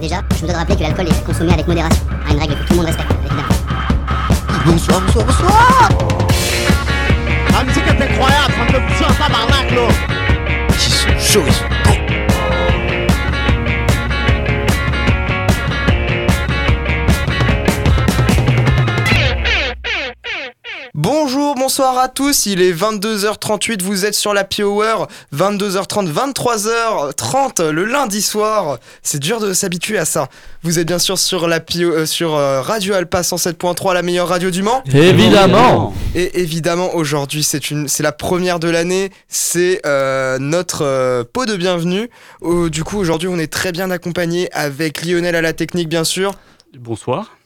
Déjà, je voudrais rappeler que l'alcool est consommé avec modération. Ah, une règle que tout le monde respecte, évidemment. Bonsoir, bonsoir, bonsoir La musique est incroyable, ça me fait pousser un tabarnak là Ils sont chauds, ils sont bonsoir à tous, il est 22h38, vous êtes sur la Hour, 22h30, 23h30 le lundi soir, c'est dur de s'habituer à ça. Vous êtes bien sûr sur, la Pio- euh, sur euh, Radio Alpa 107.3, la meilleure radio du Mans. Évidemment Et évidemment, aujourd'hui, c'est une, c'est la première de l'année. C'est euh, notre euh, pot de bienvenue. Du coup, aujourd'hui, on est très bien accompagné avec Lionel à la technique, bien sûr. Bonsoir.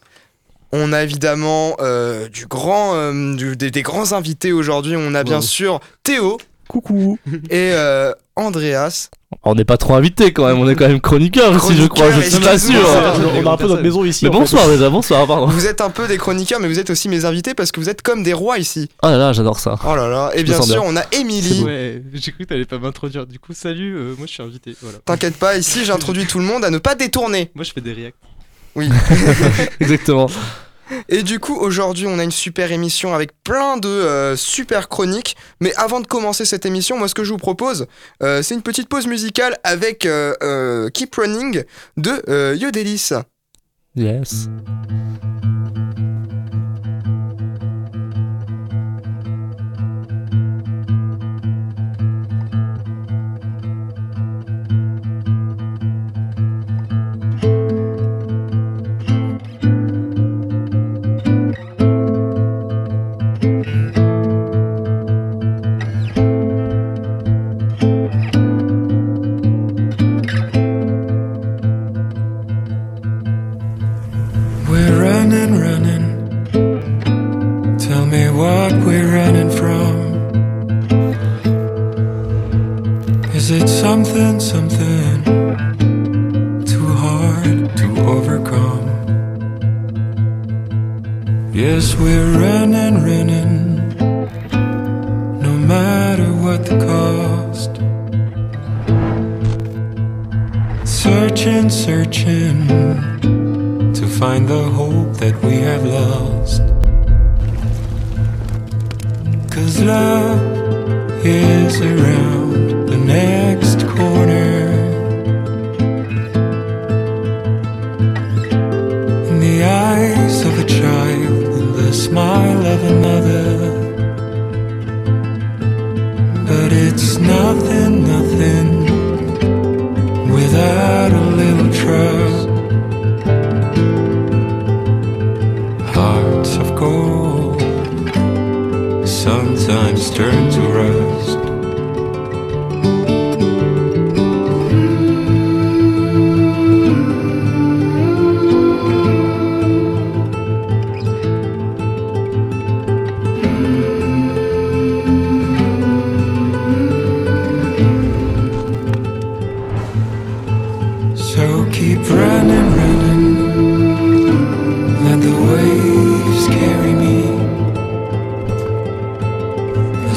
On a évidemment euh, du grand, euh, du- des, des grands invités aujourd'hui. On a bien Wow. sûr Théo Coucou et euh, Andreas. On n'est pas trop invité quand même, on est quand même chroniqueur ici je crois, je Chroniqueur, suis pas sûr. On a un peu notre maison ici. Mais bonsoir déjà, bonsoir, pardon Vous êtes un peu des chroniqueurs, mais vous êtes aussi mes invités parce que vous êtes comme des rois ici. Oh là là, j'adore ça Oh là là. Et Je me bien sûr, bien. on a Émilie. Ouais, j'ai cru que t'allais pas m'introduire. Du coup, salut, euh, moi je suis invité. Voilà. T'inquiète pas, ici, j'introduis tout le monde à ne pas détourner. Moi je fais des reacts. Oui. Exactement. Et du coup, aujourd'hui, on a une super émission avec plein de euh, super chroniques. Mais avant de commencer cette émission, moi, ce que je vous propose, euh, c'est une petite pause musicale avec euh, Keep Running de Yodelis. Yes.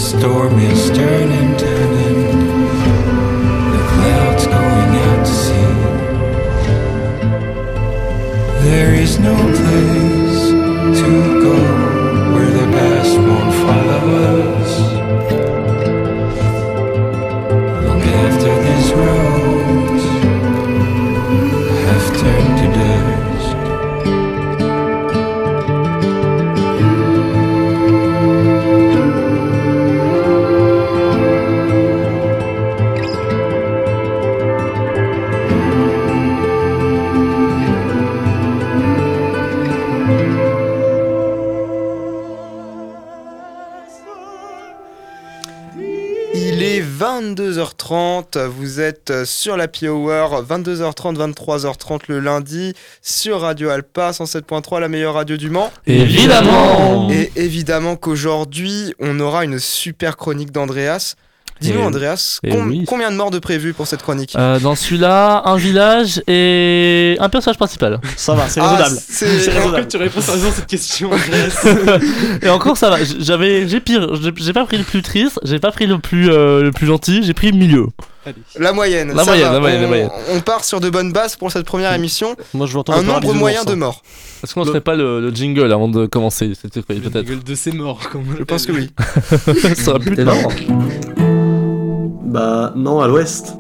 Storm is turning, turning. The clouds going out to sea. There is no place to go where the past won't follow us. Long after these roads vous êtes sur la Hour, 22h30, 23h30 le lundi, sur Radio Alpa 107.3, la meilleure radio du Mans. Évidemment Et évidemment qu'aujourd'hui, on aura une super chronique d'Andreas. Dis-nous, Andreas, et com- oui. combien de morts de prévus pour cette chronique Euh, Dans celui-là, un village et un personnage principal. Ça va, c'est Ah, raisonnable. c'est- C'est raisonnable. tu réponds sérieusement à cette question, Andreas. Et encore ça va, j'avais, j'ai pire, j'ai j'ai pas pris le plus triste, j'ai pas pris le plus, euh, le plus gentil, j'ai pris le milieu. Allez. La moyenne. La ça moyenne, va. la moyenne, on, la moyenne. on part sur de bonnes bases pour cette première émission. Moi je Un nombre moyen de morts. Est-ce qu'on ne ferait pas le, le jingle avant de commencer C'était quoi, Le peut-être gueule de ses morts, comme Je pense que oui. Ça aurait pu être marrant. Bah non, à l'ouest.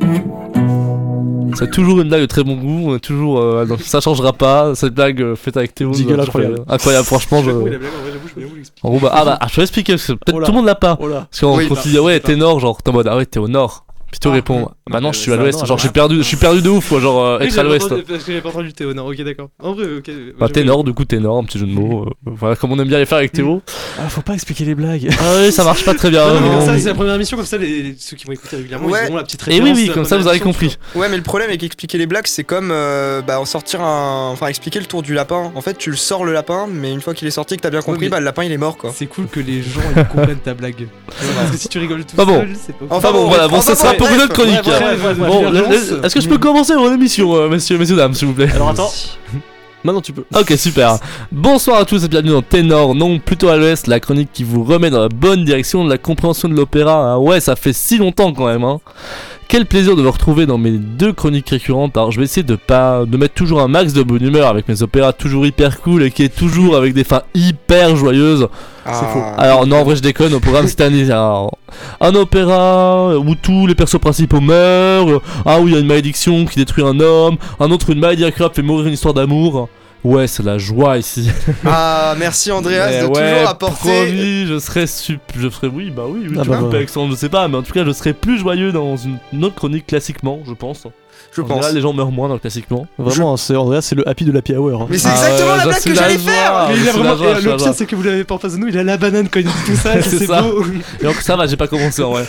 C'est toujours une blague de très bon goût, on est toujours, euh, ça changera pas. Cette blague euh, faite avec Théo, Jingle toujours incroyable. incroyable. Franchement, je. J'avoue, la blague, en vrai, j'avoue, je vais vous l'expliquer. En gros, bah, ah bah, ah, je vais expliquer parce que peut-être Oh tout le monde l'a pas. Oh. Parce qu'on Oui, quand bah, ah ouais, t'es nord, genre t'es en mode ah ouais, t'es au nord. Puis tu Ah, réponds oui. bah non, je suis à l'ouest. Genre je suis perdu, je suis perdu de ouf quoi, genre euh, Oui, être à l'ouest. Parce que j'avais pas entendu Théo, non, ok, d'accord. En vrai, ok. Bah t'es nord, du coup t'es nord, un petit jeu de mots. euh, voilà, comme on aime bien les faire avec Théo. Ah, faut pas expliquer les blagues. Ah oui, ça marche pas très bien. Non, mais comme non. ça, c'est la première émission, comme ça, les, ceux qui vont écouter régulièrement, Ouais. ils auront la petite Et référence. oui, de oui, la comme ça vous avez compris. Ouais, mais le problème avec expliquer les blagues, c'est comme euh, bah, en sortir un. Enfin, expliquer le tour du lapin. En fait, tu le sors le lapin, mais une fois qu'il est sorti et que t'as bien compris, bah le lapin il est mort quoi. C'est cool que les gens ils comprennent ta blague. Parce que si tu rigoles tout seul, c'est pas Enfin Enfin bon, bon, voilà, bon, ça pour une autre chronique. Bon, est-ce que je peux commencer mon émission, euh, messieurs, messieurs, dames, s'il vous plaît? Alors attends. Maintenant tu peux. Ok, super. Bonsoir à tous et bienvenue dans Ténor, non plutôt à l'ouest, la chronique qui vous remet dans la bonne direction de la compréhension de l'opéra. Ah ouais, ça fait si longtemps quand même, hein. Quel plaisir de vous retrouver dans mes deux chroniques récurrentes. Alors, je vais essayer de pas de mettre toujours un max de bonne humeur avec mes opéras toujours hyper cool et qui est toujours avec des fins hyper joyeuses. C'est faux. Alors non, en vrai, je déconne. Au programme cette année, un, un opéra où tous les persos principaux meurent. Ah où il y a une malédiction qui détruit un homme. Un autre une maladie incroyable fait mourir une histoire d'amour. Ouais, c'est la joie ici. Ah, merci Andreas Mais de ouais, toujours apporter. promis, je serai sup... je serai oui, bah oui, oui Ah tu bah bah. Alexandre, je sais pas, mais en tout cas, je serai plus joyeux dans une, autre chronique classiquement, je pense. Je En pense. général, les gens meurent moins dans le classiquement. Vraiment, c'est Andreas, c'est le happy de l'happy hour. hein. Mais c'est Ah exactement la blague que la j'allais faire. Mais il c'est a vraiment. joie, et le pire, c'est que vous l'avez pas en face de nous, il a la banane quand il dit tout ça, C'est beau. Et donc ça va, j'ai pas commencé en vrai.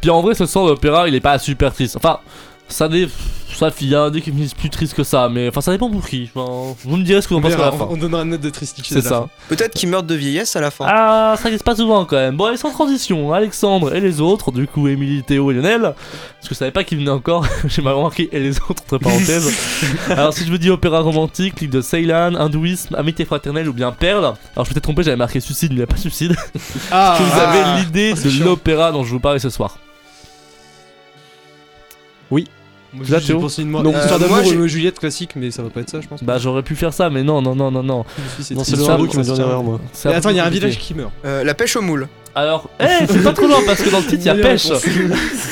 Puis en vrai, ce soir l'opéra, il est pas super triste. Enfin, ça dé... ça il y a des qui me disent plus triste que ça, mais enfin ça dépend pour qui. Enfin, vous me direz ce que vous en pensez à la fin. on, on donnera une note de tristitude. C'est ça. Peut-être qu'il meurt de vieillesse à la fin. Ah, ça existe pas souvent quand même. Bon, allez, sans transition, Alexandre et les autres, du coup, Émilie, Théo et Lionel. Parce que je savais pas qui venait encore, j'ai mal remarqué, et les autres, entre parenthèses. alors, si je vous dis opéra romantique, ligue de Ceylan, hindouisme, amitié fraternelle ou bien perle. Alors, je me suis trompé, j'avais marqué suicide, mais il n'y a pas suicide. Ah, que vous ah. avez l'idée c'est de l'opéra dont je vous parle ce soir. Moi, Là, j'ai Théo pensé une, mo- Non, une histoire euh, d'amour moi, j'ai- Roméo et Juliette classique, mais ça va pas être ça, je pense. Bah, j'aurais pu faire ça, mais non, non, non, non, non. Non, c'est le. Rambo qui m'a dit en Ça erreur, moi. C'est Mais peu attends, il y a un compliqué. village qui meurt. Euh, la pêche au moule. Alors, eh, c'est pas trop loin parce que dans le titre il y a Meilleure pêche.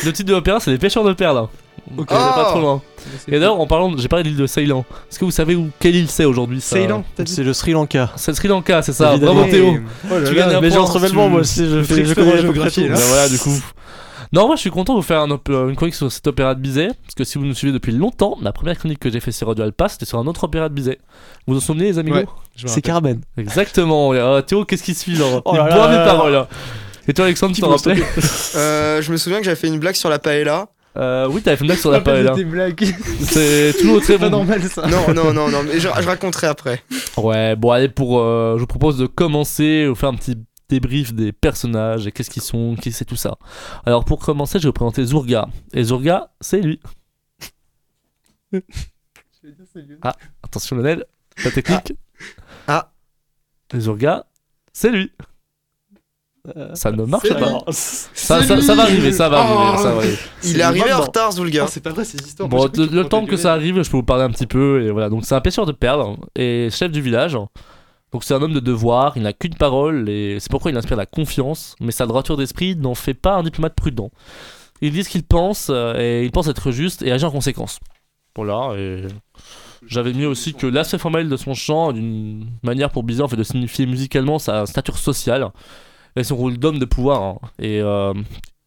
Le titre de l'opéra c'est les pêcheurs de perles. Ok. C'est pas trop loin. Et d'ailleurs, en parlant, de- j'ai parlé de l'île de Ceylan. Est-ce que vous savez où quelle île c'est aujourd'hui ça Ceylan, t'as dit C'est le Sri Lanka. C'est le Sri Lanka, c'est ça. Évidemment. Bravo Théo. Oh là Tu là, gagnes un Mais j'ai point, tu- moi aussi, je, fais, je connais près géographie, là. Bah voilà, du coup. Non, moi je suis content de vous faire un op- une chronique sur cet opéra de Bizet. Parce que si vous nous suivez depuis longtemps, la première chronique que j'ai fait sur Radio Alpa, c'était sur un autre opéra de Bizet. Vous vous en souvenez, les Ouais. Me C'est. Carmen. Exactement. Euh, Théo, qu'est-ce qui suit genre? Oh Il là là boit là mes là. paroles. hein. Et toi, Alexandre, tu t'en rappelais Euh, je me souviens que j'avais fait une blague sur la paella. euh, Oui, t'avais fait une blague sur la paella. C'est toujours très C'est pas bon. normal ça. Non, non, non, non, mais je, je raconterai après. Ouais, bon, allez, pour. euh, je vous propose de commencer, vous faire un petit débrief des personnages et qu'est-ce qu'ils sont, qui c'est tout ça. Alors, pour commencer, je vais vous présenter Zurga. Et Zurga, c'est lui. Attention, Lionel, ta technique. Ah. Et Zurga, c'est lui. Ça ne marche pas. Ça, ça, ça va arriver, ça va arriver, ça va arriver. Il est arrivé en retard, Zulga. Non, c'est pas vrai ces histoires. Bon, le, temps que ça arrive, je peux vous parler un petit peu. Et voilà, donc c'est un pêcheur de perles et chef du village. Donc c'est un homme de devoir, il n'a qu'une parole et c'est pourquoi il inspire la confiance. Mais sa droiture d'esprit n'en fait pas un diplomate prudent. Il dit ce qu'il pense euh, et il pense être juste et agit en conséquence. Voilà, et j'avais mis aussi que l'aspect formel de son chant, d'une manière pour Bizet en fait de signifier musicalement sa stature sociale et son rôle d'homme de pouvoir. hein. Et euh,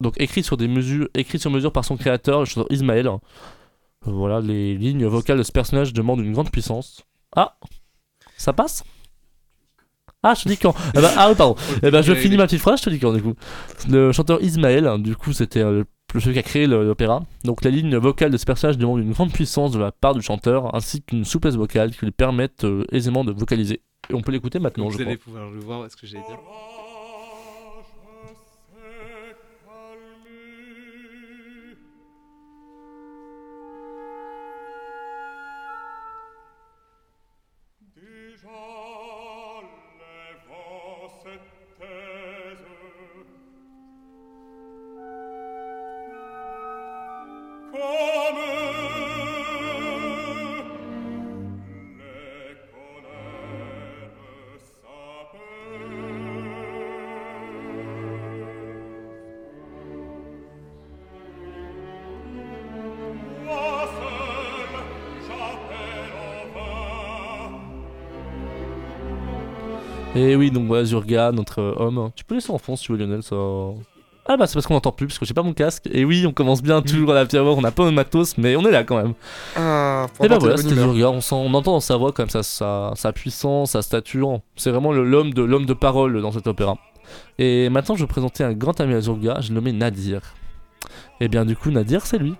donc écrit sur des mesures, écrit sur mesure par son créateur, le chanteur Ismaël. Voilà, les lignes vocales de ce personnage demandent une grande puissance. Ah Ça passe? Ah, je te dis quand Eh ben, Ah oui, pardon. Eh ben, je finis ma petite phrase, je te dis quand, du coup. Le chanteur Ismaël, hein, du coup, c'était euh, le celui qui a créé l'opéra. Donc, la ligne vocale de ce personnage demande une grande puissance de la part du chanteur, ainsi qu'une souplesse vocale qui lui permettent euh, aisément de vocaliser. Et on peut l'écouter maintenant, Vous je crois. allez pouvoir le voir, que j'allais dire? Et oui, donc voilà, Zurga, notre euh, homme. Tu peux laisser en fond si tu veux, Lionel, ça. Ah bah c'est parce qu'on n'entend plus, parce que j'ai pas mon casque. Et oui, on commence bien toujours à la on a pas de matos, mais on est là quand même. Ah, Et bah apporter voilà, c'était. Zurga, on, sent- on entend dans sa voix comme ça, sa, sa puissance, sa stature. C'est vraiment l'homme de, l'homme de parole dans cet opéra. Et maintenant, je vais présenter un grand ami à Zurga, je le nommé Nadir. Et bien du coup, Nadir, c'est lui.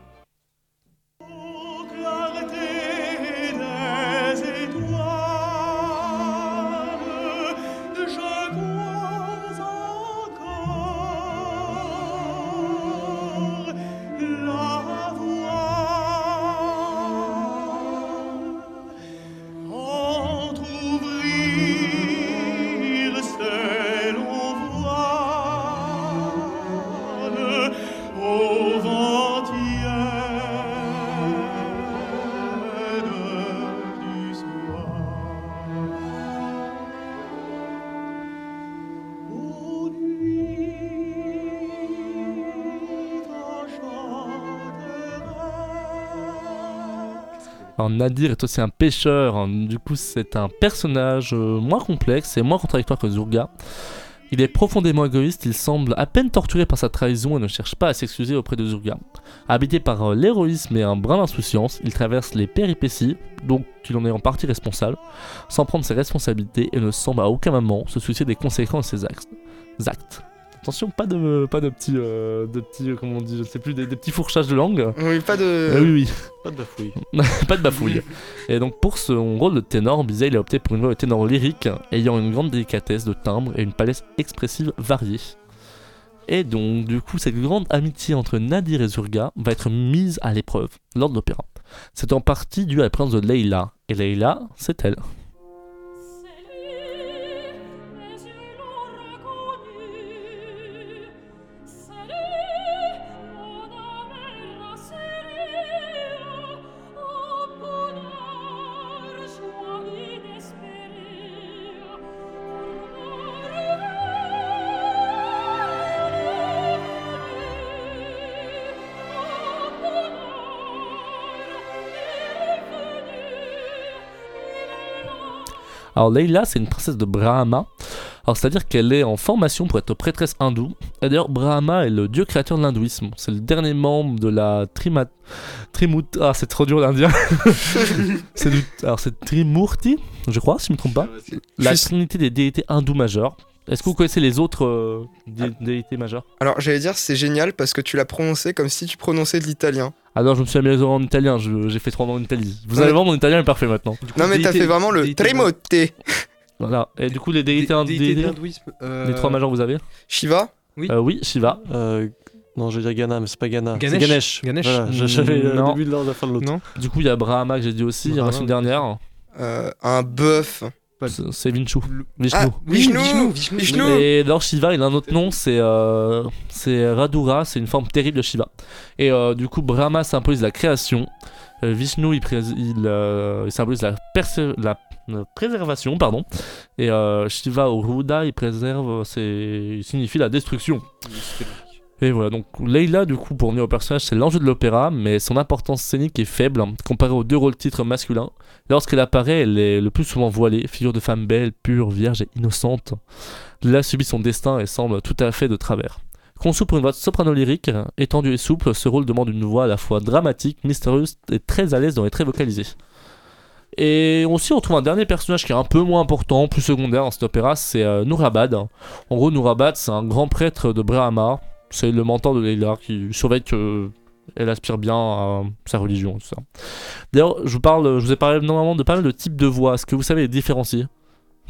Nadir est aussi un pêcheur, du coup c'est un personnage euh, moins complexe et moins contradictoire que Zurga. Il est profondément égoïste, il semble à peine torturé par sa trahison et ne cherche pas à s'excuser auprès de Zurga. Habité par euh, l'héroïsme et un brin d'insouciance, il traverse les péripéties, donc qu'il en est en partie responsable, sans prendre ses responsabilités et ne semble à aucun moment se soucier des conséquences de ses actes. Attention, pas de, pas de petits, euh, de petits, euh, comment on dit, je sais plus, des, des petits fourchages de langue. Oui, pas de. Euh, oui, oui. Pas de bafouille. pas de bafouille. Et donc pour son rôle de ténor, Bizet il a opté pour une voix de ténor lyrique, ayant une grande délicatesse de timbre et une palette expressive variée. Et donc du coup cette grande amitié entre Nadir et Zurga va être mise à l'épreuve lors de l'opéra. C'est en partie dû à la présence de Leila, et Leila, c'est elle. Alors Leila, c'est une princesse de Brahma. Alors c'est-à-dire qu'elle est en formation pour être prêtresse hindoue. Et d'ailleurs, Brahma est le dieu créateur de l'hindouisme. C'est le dernier membre de la Trima... Trimut... Ah, c'est trop dur l'indien. c'est du... Alors c'est Trimurti, je crois, si je me trompe pas. La Juste- trinité des déités hindoues majeures. Est-ce que vous connaissez les autres euh, dé- déités majeures Alors, j'allais dire, c'est génial parce que tu l'as prononcé comme si tu prononçais de l'italien. Alors je me suis amélioré en italien, j'ai fait 3 ans en Italie. Vous Ouais. allez voir, mon italien est parfait maintenant. Non, mais t'as fait vraiment le Tremote. Voilà. Et du coup, les déités, euh, les trois majeurs, vous avez Shiva Oui. Euh, Oui, Shiva. Euh, non, je vais dire Ghana, mais c'est pas Ghana. Ganesh. Ganesh. Ganesh. Voilà, je- j'avais le Non. début de l'ordre de la fin de l'autre. Non. Du coup, il y a Brahma que j'ai dit aussi, il y en a une dernière. Un bœuf. C'est Vinchu. Vishnu. Ah, Vishnu Vishnu, Vishnu. Vishnu. Et alors Shiva, il a un autre nom, c'est euh, c'est Radura, c'est une forme terrible de Shiva. Et euh, du coup, Brahma symbolise la création, euh, Vishnu, il, il, euh, il symbolise la, la préservation, pardon. Et euh, Shiva ou Ruda, il préserve, c'est, il signifie la destruction. Et voilà, donc Leila, du coup, pour revenir au personnage, c'est l'enjeu de l'opéra, mais son importance scénique est faible hein, comparée aux deux rôles titres masculins. Lorsqu'elle apparaît, elle est le plus souvent voilée, figure de femme belle, pure, vierge et innocente. Leila subit son destin et semble tout à fait de travers. Conçu pour une voix soprano lyrique, étendue et souple, ce rôle demande une voix à la fois dramatique, mystérieuse et très à l'aise dans les traits vocalisés. Et aussi, on trouve un dernier personnage qui est un peu moins important, plus secondaire dans cet opéra, c'est euh, Nourabad. En gros, Nourabad, c'est un grand prêtre de Brahma. C'est le mentor de Leila qui surveille que elle aspire bien à sa religion, tout ça. D'ailleurs, je vous parle, je vous ai parlé normalement de pas mal de types de voix. Est-ce que vous savez les différencier?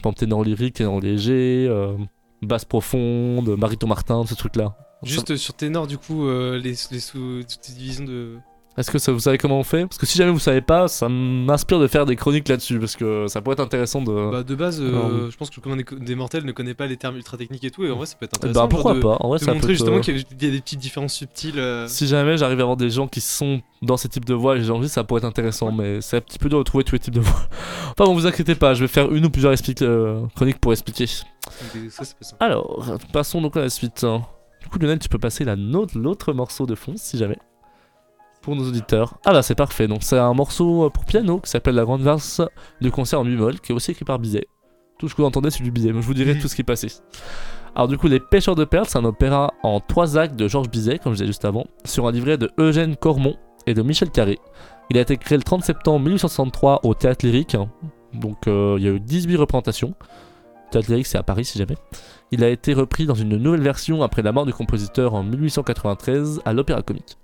Par exemple, ténor lyrique, ténor léger, euh, basse profonde, marito Martin, ce truc-là. Juste sur ténor, du coup, euh, les, les sous-divisions de. Est-ce que ça, vous savez comment on fait? Parce que si jamais vous savez pas, ça m'inspire de faire des chroniques là-dessus, parce que ça pourrait être intéressant de. Bah, de base, euh, Alors, je pense que le commun des, mortels ne connaît pas les termes ultra techniques et tout, et en vrai, ça peut être Eh intéressant. bah pourquoi de, pas En vrai, de ça montrer peut. justement être, qu'il y, a, des petites différences subtiles. euh, Si jamais j'arrive à avoir des gens qui sont dans ces types de voix et j'ai envie, ça pourrait être intéressant, mais c'est un petit peu dur de trouver tous les types de voix. Enfin bon, vous inquiétez pas, je vais faire une ou plusieurs euh, chroniques pour expliquer. ça, ça. Alors, passons donc à la suite. hein. Du coup, Lionel, tu peux passer l'autre morceau de fond, si jamais. Pour nos auditeurs. Ah bah c'est parfait, donc c'est un morceau euh, pour piano qui s'appelle La Grande Valse du concert en mi-moll, qui est aussi écrit par Bizet. Tout ce que vous entendez, c'est du Bizet. Mais je vous dirai tout ce qui est passé. Alors, du coup, Les Pêcheurs de Perles, c'est un opéra en trois actes de Georges Bizet, comme je disais juste avant, sur un livret de Eugène Cormon et de Michel Carré. Il a été créé le 30 septembre 1863 au Théâtre Lyrique. Donc, euh, il y a eu 18 représentations. Théâtre Lyrique, c'est à Paris si jamais. Il a été repris dans une nouvelle version après la mort du compositeur en 1893 à l'Opéra Comique.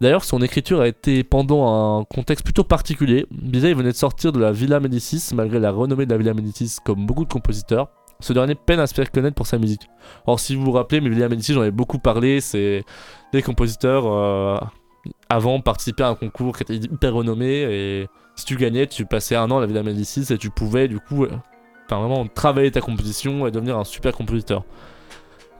D'ailleurs, son écriture a été pendant un contexte plutôt particulier. Bizet venait de sortir de la Villa Médicis, malgré la renommée de la Villa Médicis comme beaucoup de compositeurs. Ce dernier peine à se faire connaître pour sa musique. Or, si vous vous rappelez, mais Villa Médicis, j'en ai beaucoup parlé, c'est des compositeurs euh, avant participaient à un concours qui était hyper renommé et si tu gagnais, tu passais un an à la Villa Médicis et tu pouvais du coup, euh, vraiment travailler ta composition et devenir un super compositeur.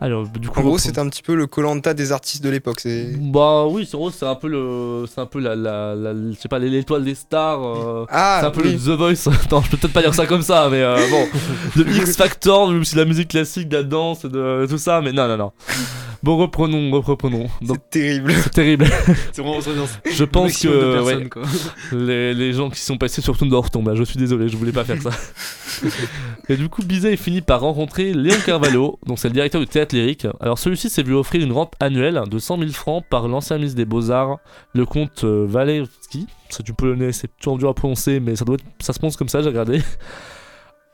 Alors, du coup, En gros, c'est un petit peu le Colanta des artistes de l'époque. C'est bah oui, c'est en gros, c'est un peu le, c'est un peu la, la, la- je sais pas, l'étoile des stars. euh, ah, c'est un peu oui. le The Voice. non, je peux peut-être pas dire ça comme ça, mais euh, bon, le X Factor, même si la musique classique, de la danse de tout ça, mais non, non, non. Bon, reprenons, reprenons. Donc, c'est terrible. c'est terrible. C'est vraiment Je pense de que personnes, ouais, quoi. les, les gens qui sont passés sur Toondorf tombent. là. Je suis désolé, je voulais pas faire ça. Et du coup, Bizet est fini par rencontrer Léon Carvalho, donc c'est le directeur du théâtre lyrique. Alors celui-ci s'est vu offrir une rente annuelle de 100 000 francs par l'ancien ministre des Beaux-Arts, le comte euh, Walewski. C'est du polonais, c'est toujours dur à prononcer, mais ça doit être, ça se prononce comme ça, j'ai regardé.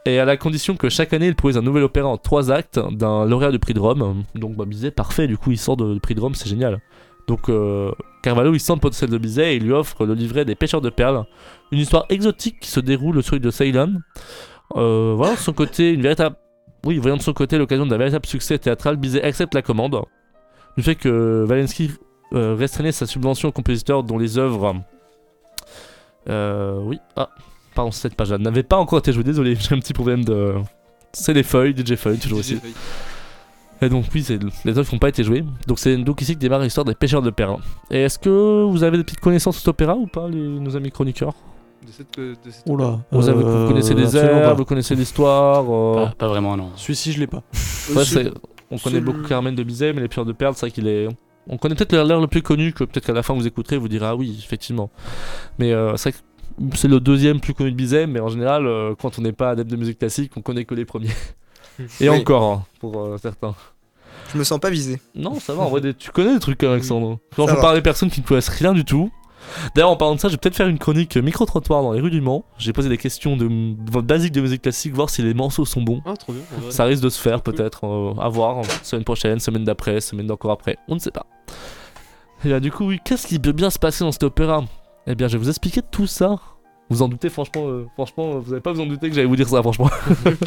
Et à la condition que chaque année il produise un nouvel opéra en trois actes d'un lauréat du prix de Rome. Donc bah, Bizet, parfait, du coup il sort de- du prix de Rome, c'est génial. Donc euh, Carvalho il sent le potentiel de Bizet et il lui offre le livret des pêcheurs de perles. Une histoire exotique qui se déroule sur l'île de Ceylon. Euh, voilà, de son côté, une véritable. Oui, voyant de son côté l'occasion d'un véritable succès théâtral, Bizet accepte la commande. Du fait que Walensky euh, restreignait sa subvention aux compositeurs dont les œuvres. Euh, oui, ah, pardon, cette page-là n'avait pas encore été jouée, désolé, j'ai un petit problème de. C'est les feuilles, DJ Feuille, toujours aussi. Et donc oui, les œuvres n'ont pas été jouées. Donc c'est donc ici que démarre l'histoire des pêcheurs de perles. Et est-ce que vous avez des petites connaissances sur cet opéra ou pas, les, nos amis chroniqueurs? De cette, de cette- Oula. vous, avez- euh, vous connaissez les airs, pas. vous connaissez l'histoire euh, Pas, pas vraiment, non. Celui-ci, je l'ai pas. ouais, c'est- On connaît beaucoup Carmen de Bizet, mais les pêcheurs de perles, c'est vrai qu'il est... On connaît peut-être l'air le plus connu, que peut-être qu'à la fin vous écouterez, vous direz ah oui, effectivement. Mais euh, c'est vrai que c'est le deuxième plus connu de Bizet, mais en général, euh, quand on n'est pas adepte de musique classique, on connaît que les premiers. Et Oui. encore, hein, pour euh, certains. Je me sens pas visé. Non, ça va, en vrai, tu connais des trucs, Alexandre. Quand Ça je va. parle des personnes qui ne connaissent rien du tout. D'ailleurs, en parlant de ça, je vais peut-être faire une chronique micro-trottoir dans les rues du Mans. J'ai posé des questions de, de basiques de musique classique, voir si les morceaux sont bons. Ah, trop bien. Ça risque de se faire Cool. peut-être, euh, à voir, semaine prochaine, semaine d'après, semaine d'encore après, on ne sait pas. Et là, du coup, oui, qu'est-ce qui peut bien se passer dans cet opéra? Eh bien, je vais vous expliquer tout ça. Vous en doutez, franchement, euh, franchement, vous n'avez pas besoin de douter que j'allais vous dire ça, franchement.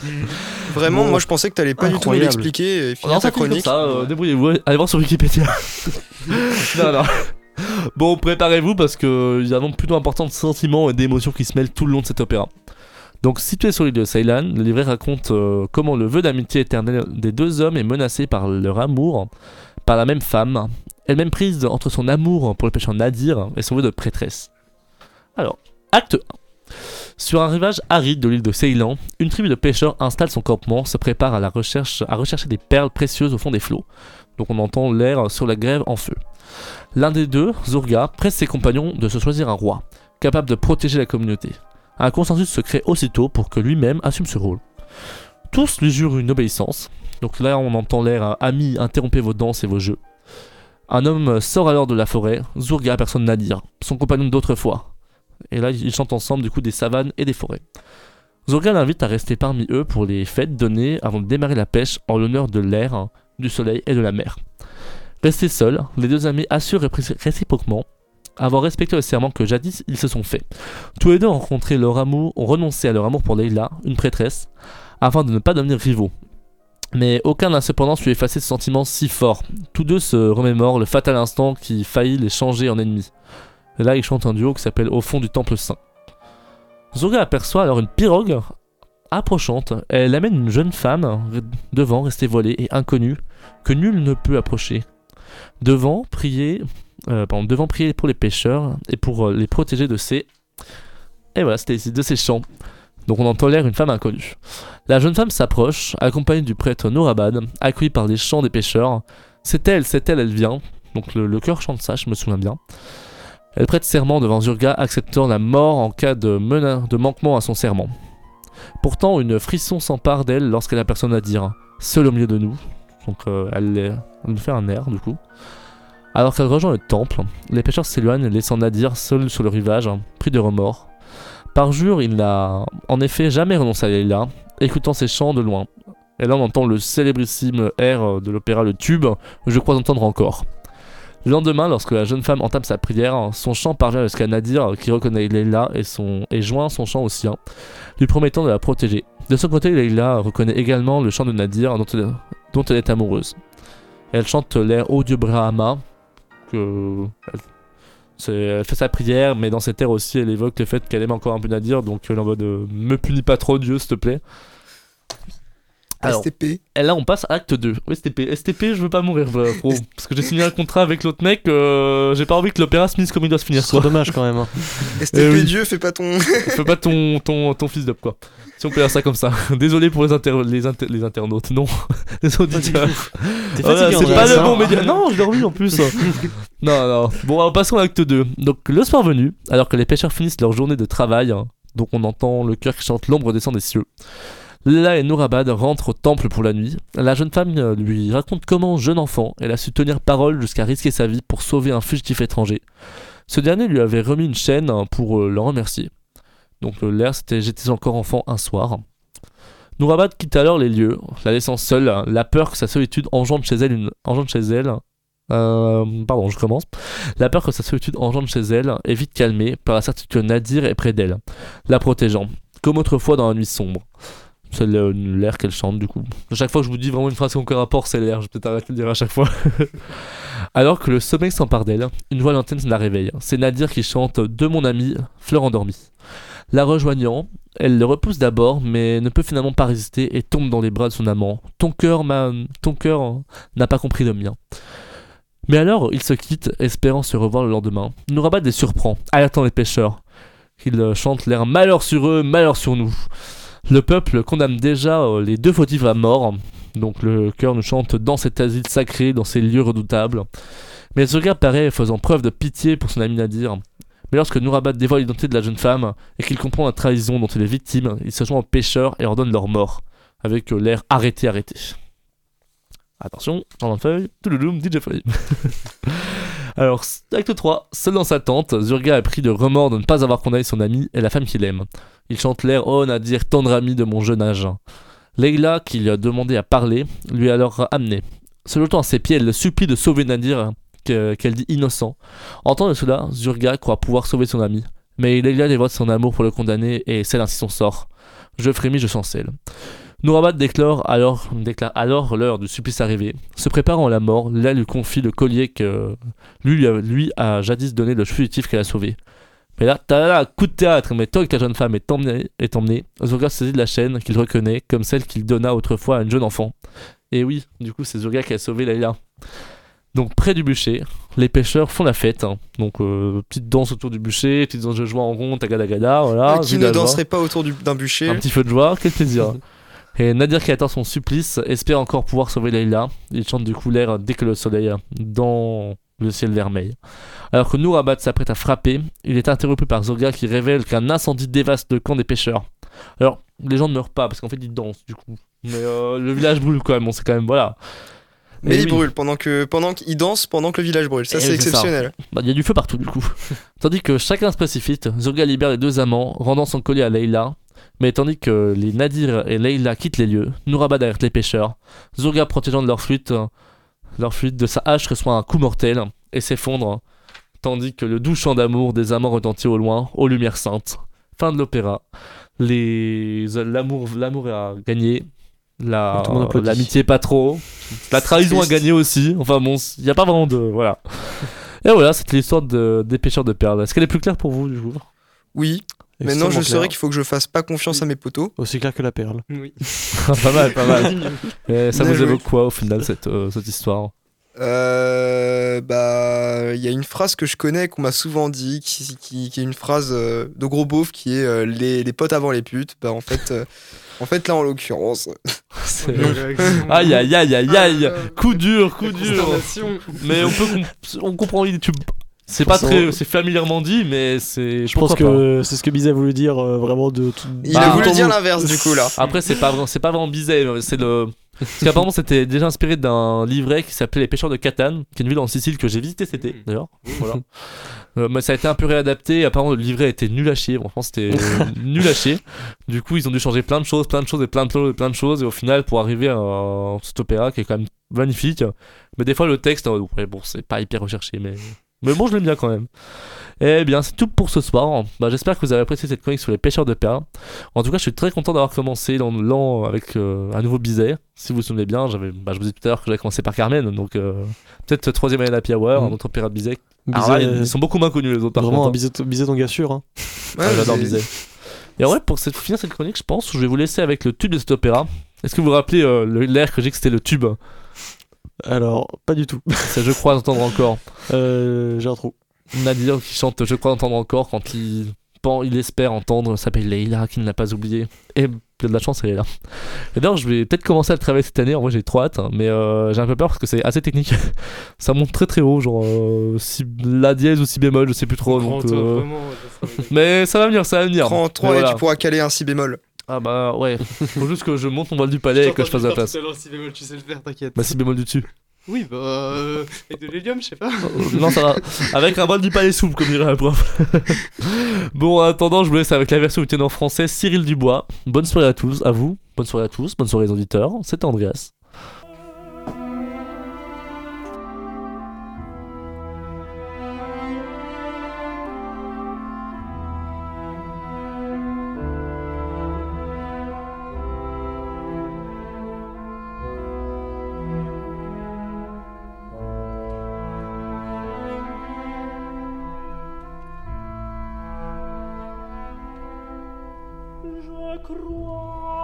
Vraiment, Bon. moi je pensais que t'allais pas du tout finir Non, ta ça finit comme chronique. ça, euh, débrouillez-vous, allez voir sur Wikipédia. non, non. Bon, préparez-vous parce que il y a vraiment plutôt important de sentiments et d'émotions qui se mêlent tout le long de cet opéra. Donc, situé sur l'île de Ceylan, le livret raconte euh, comment le vœu d'amitié éternelle des deux hommes est menacé par leur amour, par la même femme, elle-même prise entre son amour pour le pêcheur Nadir et son vœu de prêtresse. Alors, acte 1. Sur un rivage aride de l'île de Ceylan, une tribu de pêcheurs installe son campement, se prépare à la recherche, à rechercher des perles précieuses au fond des flots. Donc on entend l'air sur la grève en feu. L'un des deux, Zurga, presse ses compagnons de se choisir un roi, capable de protéger la communauté. Un consensus se crée aussitôt pour que lui-même assume ce rôle. Tous lui jurent une obéissance. Donc là on entend l'air Ami, interrompez vos danses et vos jeux. Un homme sort alors de la forêt, Zurga aperçoit Nadir, son compagnon d'autrefois. Et là ils chantent ensemble du coup des savanes et des forêts. Zurga l'invite à rester parmi eux pour les fêtes données avant de démarrer la pêche en l'honneur de l'air, du soleil et de la mer. Restés seuls, les deux amis assurent réciproquement avoir respecté le serment que jadis ils se sont fait. Tous les deux ont rencontré leur amour, ont renoncé à leur amour pour Leila, une prêtresse, afin de ne pas devenir rivaux. Mais aucun n'a cependant su effacer ce sentiment si fort. Tous deux se remémorent le fatal instant qui faillit les changer en ennemis. Et là, ils chantent un duo qui s'appelle Au fond du temple saint. Zurga aperçoit alors une pirogue approchante. Elle amène une jeune femme devant, restée voilée et inconnue, que nul ne peut approcher. Devant, prier, euh, devant prier pour les pêcheurs et pour euh, les protéger de ces. Et voilà, c'était ici, de ces chants. Donc on entend l'air une femme inconnue. La jeune femme s'approche, accompagnée du prêtre Norabad, accueillie par les chants des pêcheurs. C'est elle, c'est elle, elle vient. Donc le, cœur chante ça, je me souviens bien. Elle prête serment devant Zurga, acceptant la mort en cas de manquement à son serment. Pourtant, une frisson s'empare d'elle lorsqu'elle aperçoit Nadir, seul au milieu de nous. Donc euh, elle, nous fait un air du coup. Alors qu'elle rejoint le temple, les pêcheurs s'éloignent laissant Nadir seul sur le rivage, pris de remords. Par jour, il n'a en effet jamais renoncé à Leila, écoutant ses chants de loin. Et là, on entend le célébrissime air de l'opéra Le Tube, je crois entendre encore. Le lendemain, lorsque la jeune femme entame sa prière, son chant parvient jusqu'à Nadir, qui reconnaît Leila et, joint son chant au sien, lui promettant de la protéger. De son côté, Leila reconnaît également le chant de Nadir, dont elle, est amoureuse. Elle chante l'air Ô Dieu Brahma, que elle, fait sa prière, mais dans cet air aussi, elle évoque le fait qu'elle aime encore un peu Nadir, donc elle en mode euh, Me punis pas trop, Dieu, s'il te plaît. Alors, STP. et là, on passe à acte 2. STP, STP, je veux pas mourir, pro. parce que j'ai signé un contrat avec l'autre mec, euh, j'ai pas envie que l'opéra se finisse comme il doit se finir, C'est dommage quand même. hein. STP Eh oui. Dieu, fais pas ton. Fais pas ton, ton, ton fils d'up, quoi. Si on peut dire ça comme ça. Désolé pour les, inter- les, inter- les internautes, non. les auditeurs. Voilà, c'est pas le bon média. Non, j'ai dormi en plus. non, non. Bon, alors, passons à l'acte 2. Donc, le soir venu, alors que les pêcheurs finissent leur journée de travail, hein, donc on entend le cœur qui chante L'ombre descend des cieux. Leila et Nourabad rentrent au temple pour la nuit. La jeune femme euh, lui raconte comment, jeune enfant, elle a su tenir parole jusqu'à risquer sa vie pour sauver un fugitif étranger. Ce dernier lui avait remis une chaîne hein, pour euh, le remercier. Donc euh, l'air c'était J'étais encore enfant un soir. Nourabad quitte alors les lieux, la laissant seule, la peur que sa solitude engendre chez elle engendre chez elle. pardon, je commence. La peur que sa solitude engendre chez elle est vite calmée par la certitude que Nadir est près d'elle, la protégeant, comme autrefois dans la nuit sombre. C'est l'air qu'elle chante du coup. Chaque fois que je vous dis vraiment une phrase qui rapport, c'est l'air. Je vais peut-être arrêter de le dire à chaque fois. Alors que le sommeil s'empare d'elle, une voix lointaine la réveille. C'est Nadir qui chante De mon ami, fleur endormie. La rejoignant, elle le repousse d'abord, mais ne peut finalement pas résister et tombe dans les bras de son amant. Ton cœur, ton cœur n'a pas compris le mien. Mais alors, ils se quittent, espérant se revoir le lendemain. Nourabad les surprend, alertant les pêcheurs. Ils chantent l'air malheur sur eux, malheur sur nous. Le peuple condamne déjà euh, les deux fautifs à mort. Donc le cœur nous chante dans cet asile sacré, dans ces lieux redoutables. Mais Zoga paraît faisant preuve de pitié pour son ami Nadir. Mais lorsque Nourabad dévoile l'identité de la jeune femme et qu'il comprend la trahison dont il est victime, il se joint aux pêcheurs et ordonne leur mort, avec euh, l'air arrêté, arrêté. Attention, dans la feuille, toulouloum, DJ Feuille. Alors, acte 3, seul dans sa tente, Zurga a pris de remords de ne pas avoir condamné son ami et la femme qu'il aime. Il chante l'air Oh Nadir, tendre ami de mon jeune âge. Leila, qui lui a demandé à parler, lui a alors amené. Se jetant à ses pieds, elle le supplie de sauver Nadir, que- qu'elle dit innocent. Entendant cela, Zurga croit pouvoir sauver son ami. Mais Leila dévoile son amour pour le condamner et scelle ainsi son sort. Je frémis, je chancelle. Nourabad déclare alors, déclare alors l'heure du supplice arrivé. Se préparant à la mort, Leila lui confie le collier que lui, lui a jadis donné le fugitif qu'elle a sauvé. Mais là, t'as là, coup de théâtre, mais toi que la jeune femme est emmenée, est emmenée Zurga saisit de la chaîne qu'il reconnaît comme celle qu'il donna autrefois à une jeune enfant. Et oui, du coup, c'est Zurga qui a sauvé Leila. Donc, près du bûcher, les pêcheurs font la fête. hein. Donc, euh, petite danse autour du bûcher, petite danse de joie en rond, tagadagada, voilà. Euh, qui ne danserait pas autour du- d'un bûcher Un petit feu de joie, quel plaisir. Et Nadir qui attend son supplice espère encore pouvoir sauver Leila. Il chante du coup l'air dès que le soleil dans le ciel vermeil. Alors que Nourabad s'apprête à frapper, il est interrompu par Zorga qui révèle qu'un incendie dévaste le camp des pêcheurs. Alors, les gens ne meurent pas parce qu'en fait ils dansent du coup. Mais euh, le village brûle quand même, on sait quand même, voilà. Mais il oui. brûle pendant que pendant qu'il danse pendant que le village brûle. Ça c'est exceptionnel. Bah, Il y a du feu partout du coup. tandis que chacun se précipite, Zurga libère les deux amants, rendant son collier à Leila. Mais tandis que les Nadir et Leila quittent les lieux, Nourabad alerte les pêcheurs. Zurga protégeant de leur euh, leur flûte de sa hache reçoit un coup mortel et s'effondre. Tandis que le doux chant d'amour des amants retentit au loin, aux lumières saintes. Fin de l'opéra. Les... L'amour, l'amour a gagné. La... L'amitié pas trop. La trahison a gagné aussi. Enfin bon, il n'y a pas vraiment de... Voilà. Et voilà, c'était l'histoire de, des pêcheurs de perles. Est-ce qu'elle est plus claire pour vous du coup? Oui. Maintenant je saurais qu'il faut que je fasse pas confiance à mes potos. Aussi clair que la perle. Oui. Pas mal, pas mal. Et ça vous évoque quoi au final cette, euh, cette histoire? Euh, bah, il y a une phrase que je connais qu'on m'a souvent dit, qui, qui, qui est une phrase euh, de gros beauf qui est euh, les, les potes avant les putes. Bah en fait, euh, en fait là en l'occurrence. Aïe aïe aïe aïe aïe Ah, Coup dur, coup dur. Mais on peut on comprend tu C'est pas très, c'est familièrement dit, mais c'est. Je pense que c'est ce que Bizet a voulu dire euh, vraiment de tout. Il Bah, a voulu dire l'inverse du coup là. Après, c'est pas, vraiment- c'est pas vraiment bizarre, mais c'est le. Parce qu'apparemment, c'était déjà inspiré d'un livret qui s'appelait Les Pêcheurs de Catane, qui est une ville en Sicile que j'ai visité cet été, d'ailleurs. Voilà. Euh, mais ça a été un peu réadapté. Apparemment, le livret était nul à chier. Franchement, c'était nul à chier. Du coup, ils ont dû changer plein de choses, plein de choses et plein de choses et plein de choses. Et au final, pour arriver à cet opéra qui est quand même magnifique. Mais des fois, le texte, euh, ouais, bon, c'est pas hyper recherché, mais. Mais bon, je l'aime bien quand même. Eh bien, c'est tout pour ce soir. Bah, J'espère que vous avez apprécié cette chronique sur les pêcheurs de perles. En tout cas, je suis très content d'avoir commencé dans l'an avec euh, un nouveau bizet. Si vous vous souvenez bien, j'avais, bah, je vous ai dit tout à l'heure que j'avais commencé par Carmen, donc euh, peut-être troisième année la Hour, Mm. un autre opéra de bizet. Bizet, Alors là, ils, ils sont beaucoup moins connus les autres. Par vraiment contre, un hein. Sûr. Hein. Ouais, Ah, J'adore bizet. Et ouais, pour cette- finir cette chronique, je pense, je vais vous laisser avec le tube de cet opéra. Est-ce que vous vous rappelez euh, l'air que j'ai que c'était le tube? Alors, pas du tout. C'est Je crois entendre encore. Euh, J'ai un trou. Nadir qui chante Je crois entendre encore quand il, pen- il espère entendre s'appelle Leïla qui ne l'a pas oublié. Et il y a de la chance, elle est là. Et d'ailleurs, je vais peut-être commencer à le travailler cette année. En vrai, j'ai trop hâte, hein, mais euh, j'ai un peu peur parce que c'est assez technique. Ça monte très très haut, genre euh, si, La dièse ou si bémol, je sais plus trop. donc, euh, vraiment, ça sera- Mais ça va venir, ça va venir. Prends 3 Mais et voilà. tu pourras caler un si bémol. Ah bah ouais, faut juste que je monte mon voile du palais et que je fasse la place. Tout à l'heure, si bémol, tu sais le faire, t'inquiète. Bah si bémol du dessus. Oui, bah. Euh, avec de l'hélium, je sais pas. non, ça va. Avec un voile du palais souple, comme dirait la prof. bon, en attendant, je vous laisse avec la version week en français, Cyril Dubois. Bonne soirée à tous, à vous. Bonne soirée à tous, bonne soirée aux auditeurs. C'était Andreas. Je crois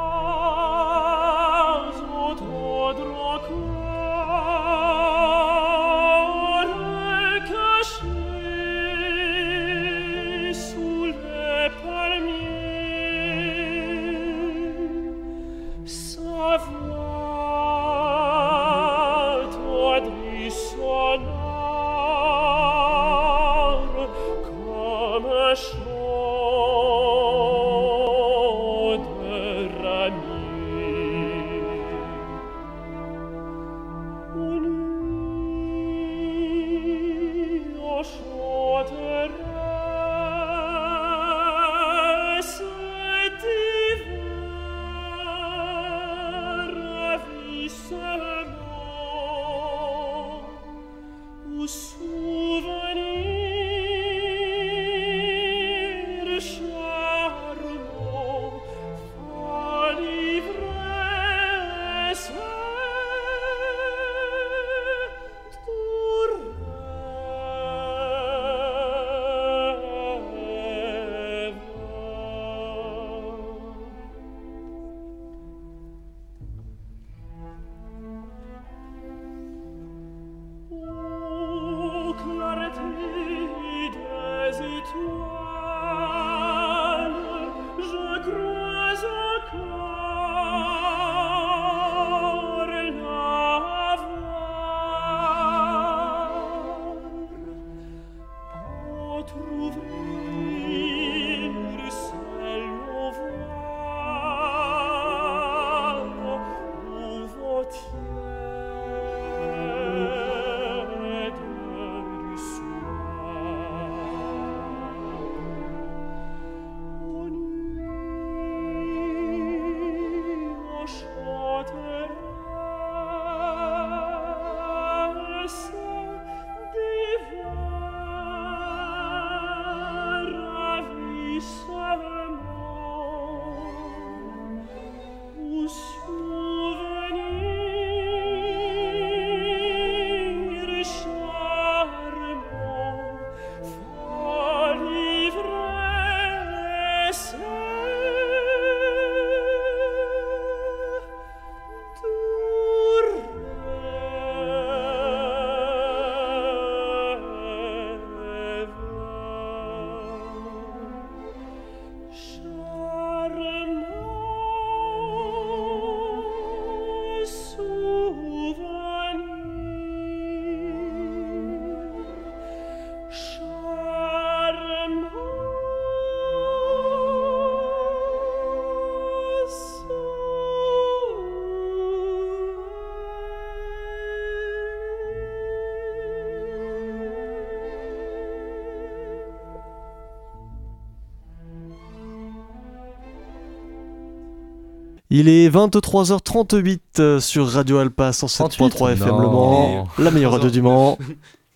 Il est 23h38 euh, sur Radio Alpa 107.3 FM Le Mans, la meilleure radio du Mans.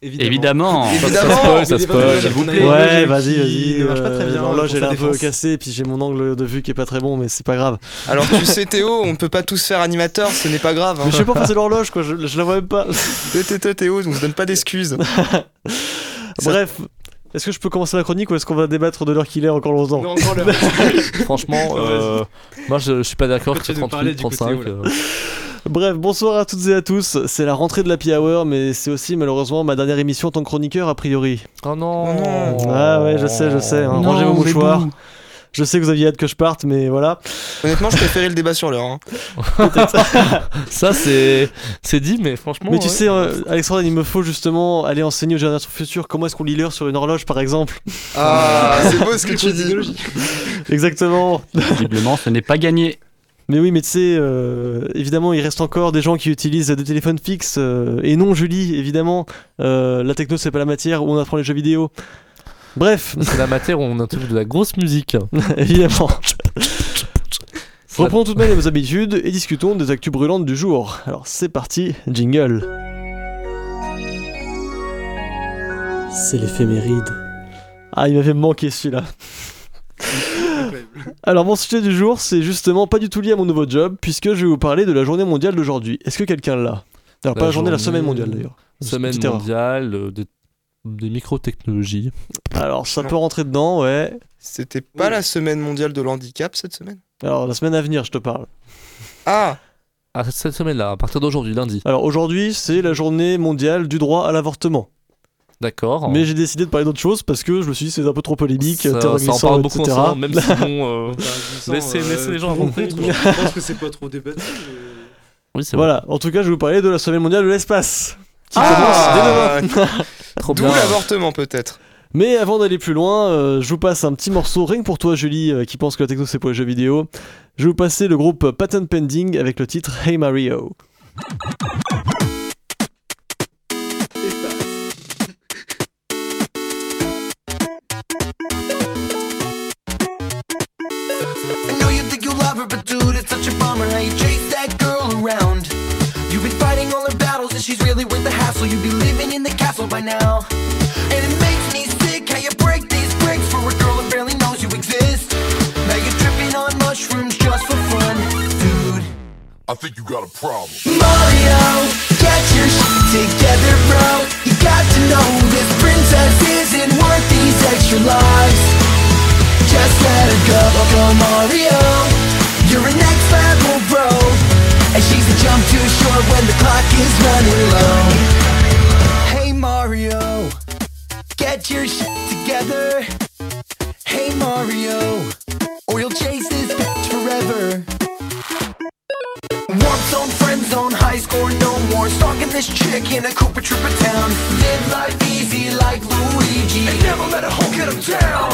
Évidemment. Ça, ça Évidemment. spoil, ça spoil. Ouais, vas-y, vas-y. ne marche pas très euh, bien, L'horloge est un peu cassée, puis j'ai mon angle de vue qui est pas très bon, mais c'est pas grave. Alors tu sais Théo, on peut pas tous faire animateur, ce n'est pas grave. hein. Mais je sais pas passer l'horloge, quoi, je, je la vois même pas. Théo, on se donne pas d'excuses. Bref, est-ce que je peux commencer la chronique ou est-ce qu'on va débattre de l'heure qu'il est encore longtemps Non, encore l'heure. Franchement, euh, moi je, je suis pas d'accord que Peut-être c'est nous parler 38, du 35. côté, euh, Bref, bonsoir à toutes et à tous. C'est la rentrée de la Hour, mais c'est aussi malheureusement ma dernière émission en tant que chroniqueur a priori. Oh non. Oh non. Ah ouais, je sais, je sais. hein. Non, Rangez vos mouchoirs. Je sais que vous aviez hâte que je parte, mais voilà. Honnêtement, je préférais le débat sur l'heure. hein. Ça c'est c'est dit, mais franchement. mais tu ouais. sais, euh, Alexandre, il me faut justement aller enseigner aux générations futures comment est-ce qu'on lit l'heure sur une horloge, par exemple. Ah, c'est beau ce que tu dis. Exactement. Visiblement, ce n'est pas gagné. Mais oui, mais tu sais, euh, évidemment, il reste encore des gens qui utilisent des téléphones fixes. euh, et non, Julie, évidemment, euh, la techno, c'est pas la matière où on apprend les jeux vidéo. Bref, C'est la matière où on introduit de la grosse musique. évidemment. Reprenons tout de même nos habitudes et discutons des actus brûlantes du jour. Alors c'est parti, jingle. C'est l'éphéméride. Ah, il m'avait manqué celui-là. Alors mon sujet du jour, c'est justement pas du tout lié à mon nouveau job, puisque je vais vous parler de la journée mondiale d'aujourd'hui. Est-ce que quelqu'un l'a? Alors pas La journée, la semaine mondiale d'ailleurs. Semaine mondiale euh, des, des micro-technologies. Alors ça Non. peut rentrer dedans, ouais. C'était pas la semaine mondiale de l'handicap cette semaine? Alors la semaine à venir, je te parle. Ah, Ah, cette semaine-là, à partir d'aujourd'hui, lundi. Alors aujourd'hui, c'est la journée mondiale du droit à l'avortement. D'accord. Mais j'ai décidé de parler d'autre chose parce que je me suis dit c'est un peu trop polémique, ça, ça en parle beaucoup etc. même si bon. euh, Laissez- laissez les gens raconter. Je pense que c'est pas trop débattu. mais- Oui, c'est vrai. Voilà, en tout cas, je vais vous parler de la semaine mondiale de l'espace. Qui Ah, commence dès demain. Trop d'où l'avortement peut-être. Mais avant d'aller plus loin, euh, je vous passe un petit morceau, rien que pour toi, Julie, euh, qui pense que la techno c'est pour les jeux vidéo. Je vais vous passer le groupe Patent Pending avec le titre Hey Mario. Hassle. You'd be living in the castle by now. And it makes me sick how you break these bricks for a girl that barely knows you exist. Now you're tripping on mushrooms just for fun, dude. I think you got a problem. Mario, get your shit together, bro. You got to know this princess isn't worth these extra lives. Just let her go, go Mario. You're a next level bro, and she's a jump too short when the clock is running low. Get your shit together. Hey Mario, or you'll chase this bitch forever. Warp zone, friend zone, high score, no more. Stalking this chick in a Koopa Trooper town. Live life easy like Luigi. And never let a hoe get him down.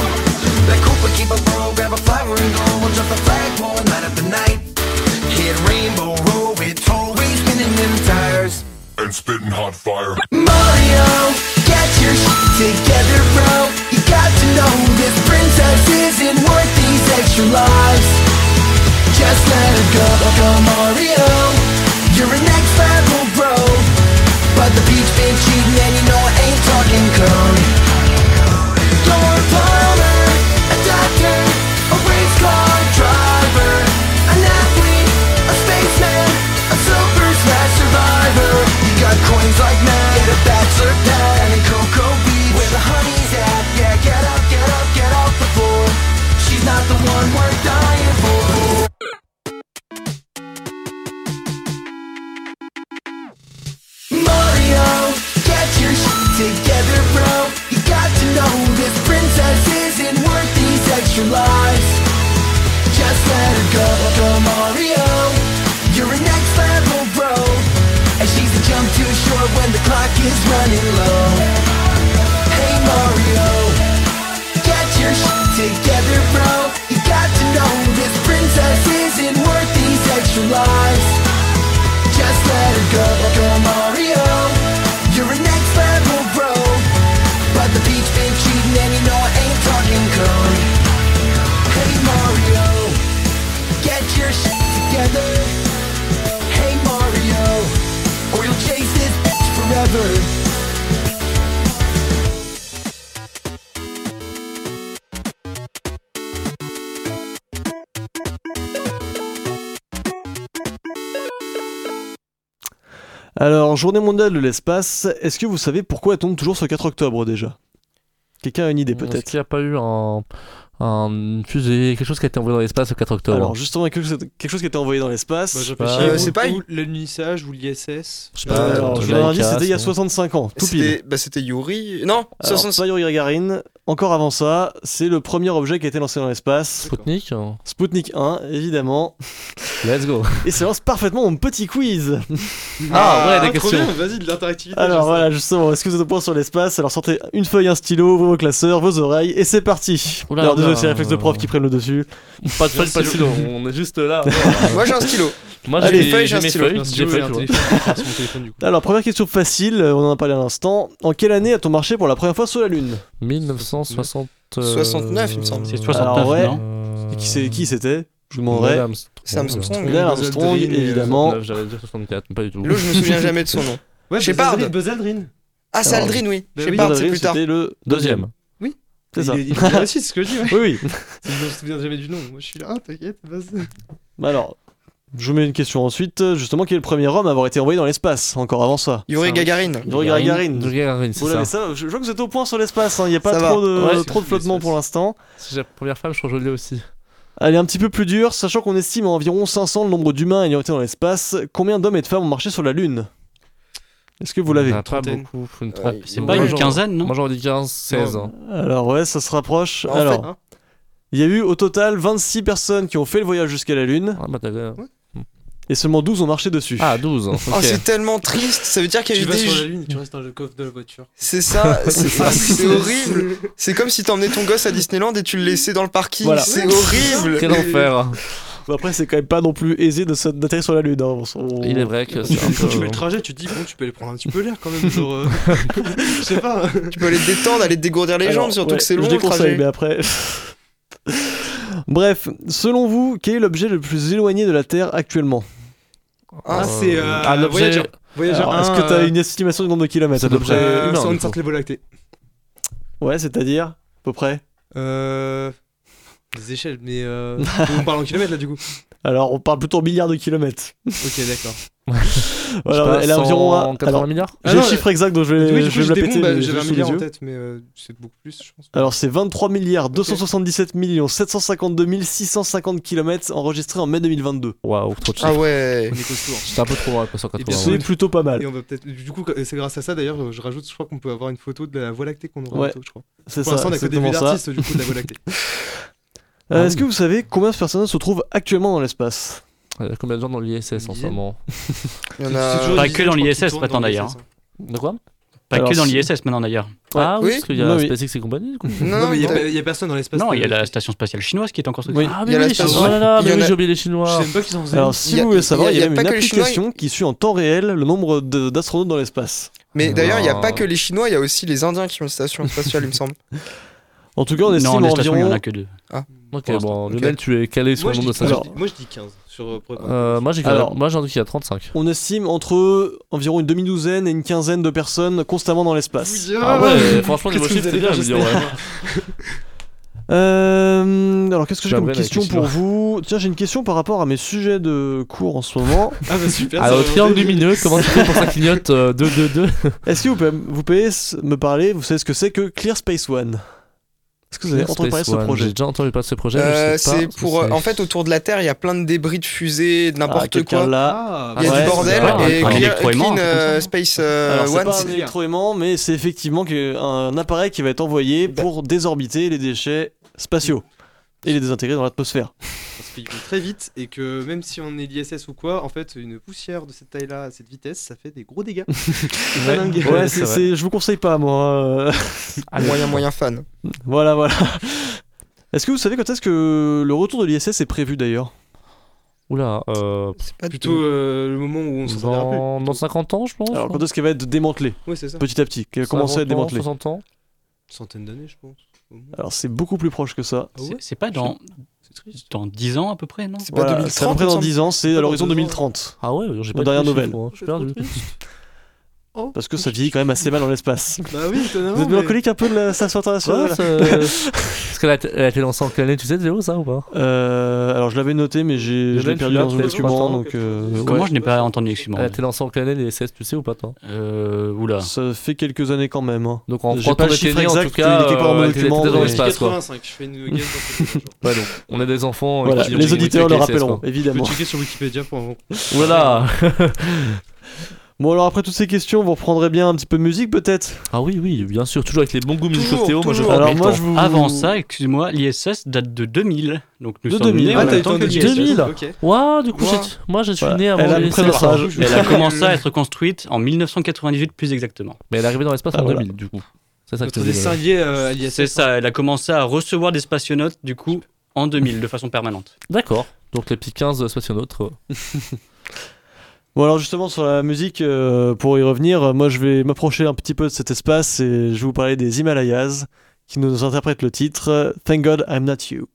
That Koopa keep a bro, grab a flower and go. We'll jump the flagpole and light up the night. Hit Rainbow Road, it's always spinning them tires. And spitting hot fire. Mario, get your shit together, bro. You got to know this princess isn't worth these extra lives. Just let her go, go Mario. You're a next level bro. But the beach been cheating and you know I ain't talking code. You're journée mondiale de l'espace, est-ce que vous savez pourquoi elle tombe toujours ce 4 octobre déjà? Quelqu'un a une idée Est-ce peut-être? qu'il n'y a pas eu un, un fusée, quelque chose qui a été envoyé dans l'espace le 4 octobre? Alors justement, quelque chose, quelque chose qui a été envoyé dans l'espace. Bah, Euh, c'est pas- l'unissage ou l'ISS. Je sais pas, Alors, euh, je dit, Laika, c'était il y a sinon. 65 ans, tout pile. C'était bah, c'était Yuri. Non, Alors, 60... pas Yuri Gagarin. Encore avant ça, c'est le premier objet qui a été lancé dans l'espace. Sputnik hein. Sputnik 1, évidemment. Let's go. Et ça lance parfaitement mon petit quiz. Ah, ouais, des trop questions. vas-y, de l'interactivité. Alors voilà, justement, est-ce que vous êtes au point sur l'espace? Alors sortez une feuille, un stylo, vos classeurs, vos oreilles, et c'est parti. Oula, Alors désolé, c'est les réflexes de prof qui prennent le dessus. Pas de feuille, pas de stylo, on est juste là. Moi j'ai un stylo. Moi Allez, j'ai feuille, j'ai j'ai un mes stylo. feuilles, Un j'ai stylo un du coup. Alors première question facile, euh, on en a parlé à l'instant. En quelle année a-t-on marché pour la première fois sur la Lune? 1960. euh, 69, il me semble. C'est 69, Alors, ouais. non Et qui c'est qui c'était Je vous demanderai. Neil Armstrong. C'est Armstrong. Neil Armstrong, euh, évidemment. 69, J'allais dire 64, mais pas du tout. L'autre, je me souviens jamais de son nom. Ouais, Shepard. Buzz Aldrin. Ah, c'est Alors, Aldrin, oui. bah Shepard, oui, c'est plus tard. C'était le Deuxième. C'est ça. Il aussi, c'est ce que je dis. Oui, oui. Je me souviens jamais du nom. Moi, je suis là, ah, t'inquiète, vas-y. Bah alors, je vous mets une question ensuite. Justement, qui est le premier homme à avoir été envoyé dans l'espace Encore avant ça? Yuri Gagarin. Yuri Gagarin. Yuri Gagarin, c'est Vous l'avez ça. ça? Je, vois que vous êtes au point sur l'espace, hein. il n'y a pas Ça trop de, Ouais, trop de flottement pour l'instant. C'est la première femme, je crois que je l'ai aussi. Elle est un petit peu plus dure, sachant qu'on estime à environ 500 le nombre d'humains ayant été dans l'espace. Combien d'hommes et de femmes ont marché sur la Lune? Est-ce que vous l'avez? A Pas Trentaine. beaucoup. Une Ouais. C'est Moi, pas une quinzaine, non? Moi j'aurais dit 15, 16. hein. Alors ouais, ça se rapproche. En Alors, hein. il y a eu au total 26 personnes qui ont fait le voyage jusqu'à la Lune, Ah, bah, t'as- et seulement 12 ont marché dessus. Ah, 12. ok. Oh, c'est tellement triste. Ça veut dire qu'il y a Tu eu vas des. sur la lune, tu restes dans le coffre de la voiture. C'est ça, c'est c'est horrible. C'est comme si t'emmenais ton gosse à Disneyland et tu le laissais dans le parking. Voilà. C'est horrible. Quel enfer. Bon, après, c'est quand même pas non plus aisé d'atterrir sur la Lune. hein. On- Il est vrai que c'est un Quand tu fais peu. le trajet, tu te dis, bon, tu peux aller prendre un petit peu l'air quand même. Genre, euh, je sais pas. Tu peux aller te détendre, aller te dégourdir les Alors, jambes, surtout ouais, que c'est long Je le déconseille, trajet. mais après. Bref, selon vous, quel est l'objet le plus éloigné de la Terre actuellement? Ah, c'est euh, Ah, l'objet. Voyager. Voyager Alors, 1, Est-ce que t'as euh, une estimation du nombre de kilomètres c'est à peu l'objet- euh, du une sorte lactée. Ouais, c'est-à-dire à peu près? Euh. Des échelles, mais euh... on parle en kilomètres là du coup. Alors, on parle plutôt en milliards de kilomètres. Ok, d'accord. Voilà, elle a environ. un- 180 Alors, milliards Ah j'ai le non, chiffre exact, donc je vais, oui, je vais me la péter. bon, bah, j'avais j'ai un milliard en tête, mais euh, c'est beaucoup plus, je pense. Alors, c'est 23 milliards 277 millions 752 650 km enregistrés en mai 2022. Waouh, trop de Ah ouais. On est costaud. C'était un peu trop loin, pas Et 180. bien C'est Ouais. plutôt pas mal. Et on va peut-être. Du coup, c'est grâce à ça d'ailleurs, je rajoute, je crois qu'on peut avoir une photo de la Voie lactée qu'on aura Ouais. bientôt, je crois. C'est Pour l'instant, ça, on a que des d'artistes du coup de la Voie lactée. Euh, Est-ce que vous savez combien de personnes se trouvent actuellement dans l'espace Il y a combien de gens dans l'ISS en ce dizaine moment Il y en C'est a. toujours Pas que dans je crois, l'ISS tournent maintenant, dans d'ailleurs. l'ISS, hein. De quoi Pas Alors, que dans si- l'ISS maintenant d'ailleurs. Ah oui, Oui. parce qu'il y a oui. SpaceX et compagnie, du coup. Non, Non, mais il y a t'as- pas- il y a personne dans l'espace. Non, il y a euh, la station spatiale chinoise qui est en construction. Oui. Ah, Il y a mais la oui, station- oh là là, il y mais en oui, a- j'ai oublié les Je Chinois. sais même pas qu'ils en faisaient. Alors, si Il y a- vous voulez savoir, il y a- même pas une que les Chinois, application qui suit en temps réel le nombre de- d'astronautes dans l'espace. Mais d'ailleurs, il n'y a pas que les Chinois, il y a aussi les Indiens qui ont une station spatiale, il me semble. En tout cas, on estime Non, des stations, il y en environ. a que deux. Ok, Pour bon, Ok. Lionel, tu es calé sur Moi, le je nombre de dis- stations. moi, je dis- moi, je dis 15 sur euh, Euh, moi, j'ai Alors. moi, j'en dis qu'il y a 35. On estime entre environ une demi-douzaine et une quinzaine de personnes constamment dans l'espace. Ah ouais, franchement, Qu'est-ce niveau que chiffre, c'est bien, je veux dire, j'espère ouais. Euh, alors, qu'est-ce que j'ai comme question pour vous? Tiens, j'ai une question par rapport à mes sujets de cours en ce moment. Ah bah super. Alors, triangle lumineux, comment tu fais pour ça clignote euh, 2, 2, 2 Est-ce que vous pouvez, vous pouvez me parler Vous savez ce que c'est que Clear Space One? Est-ce que vous avez entendu parler de ce projet J'ai déjà entendu parler de ce projet, Euh, c'est pour. En fait, autour de la Terre, il y a plein de débris de fusées, de Ah, n'importe quelqu'un quoi. là. Ah, Il y a Ouais, du bordel et un Clear- électroaimant, Clean euh, Space euh, Alors, c'est One. pas un électroaimant, mais c'est effectivement que- un appareil qui va être envoyé pour désorbiter les déchets spatiaux et les désintégrer dans l'atmosphère. Parce qu'ils vont très vite et que même si on est l'ISS ou quoi, en fait, une poussière de cette taille-là, à cette vitesse, ça fait des gros dégâts. Ouais. dingue. Ouais, Ouais, c'est, c'est vrai. c'est- je vous conseille pas, moi. euh, Ah, moyen, moyen fan. voilà, voilà. Est-ce que vous savez quand est-ce que le retour de l'ISS est prévu d'ailleurs? Oula, euh, C'est pas Plutôt euh, le moment où on plus. dans, dans 50 ans, je pense. Alors, quand est-ce qu'elle va être démantelée? Ouais, c'est ça. petit à petit Qu'elle va commencer à être 50 ans, démantelée 60 ans Une centaine d'années, je pense. Moins. Alors, c'est beaucoup plus proche que ça. Ah C'est- C'est pas dans. Dans 10 ans à peu près, non C'est pas Voilà, 2030, c'est à peu près dans semble 10 ans, c'est à l'horizon deux ans. 2030. Ah ouais, j'ai pas ce chiffre, hein. Je suis perdu. Parce que ça vieillit quand même assez mal dans l'espace. Bah oui, étonnamment. Vous êtes mais- mélancolique un peu de la station internationale Est-ce qu'elle a, a été lancée en quelle année Tu sais, Zéro, ça ou pas? Euh, alors je l'avais noté, mais j'ai, Je l'ai perdu dans un document, donc euh, Comment ouais. je n'ai pas entendu, excuse-moi. Elle a été lancée en quelle année les SS, tu sais ou pas toi? Euh, oula. ça fait quelques années quand même. hein. Donc en J'ai pas le chiffre nés, en exact, tout cas, il part dans mon euh, elle était document, dans l'espace quoi. 85, je fais une guess dans ce genre. Ouais, donc on est des enfants. Les auditeurs le rappelleront, quoi. Je évidemment. checker sur Wikipédia pour. Voilà Bon alors après toutes ces questions, vous reprendrez bien un petit peu de musique peut-être? Ah oui, oui, bien sûr, toujours avec les bons goûts musicaux Théo. Moi, je toujours. Alors moi je vous... Avant ça, excuse-moi, l'ISS date de 2000. Donc nous De sommes 2000. nés Ah, en même temps le que temps de l'ISS. 2000. Ok. Ouah, du coup, moi je suis Voilà. né avant Elle a à les peu près notre SS, hein. âge. Elle a commencé à être construite en 1998 plus exactement. Mais elle est arrivée dans l'espace Ah, en voilà. 2000, du coup. C'est ça que Notre tu dessin lié euh, à l'ISS. C'est ça, elle a commencé à recevoir des spationautes du coup en 2000 de façon permanente. D'accord. Donc les petits 15 spationautes. Bon alors justement sur la musique, euh, pour y revenir, euh, moi je vais m'approcher un petit peu de cet espace et je vais vous parler des Himalayas qui nous interprètent le titre euh, Thank God I'm Not You.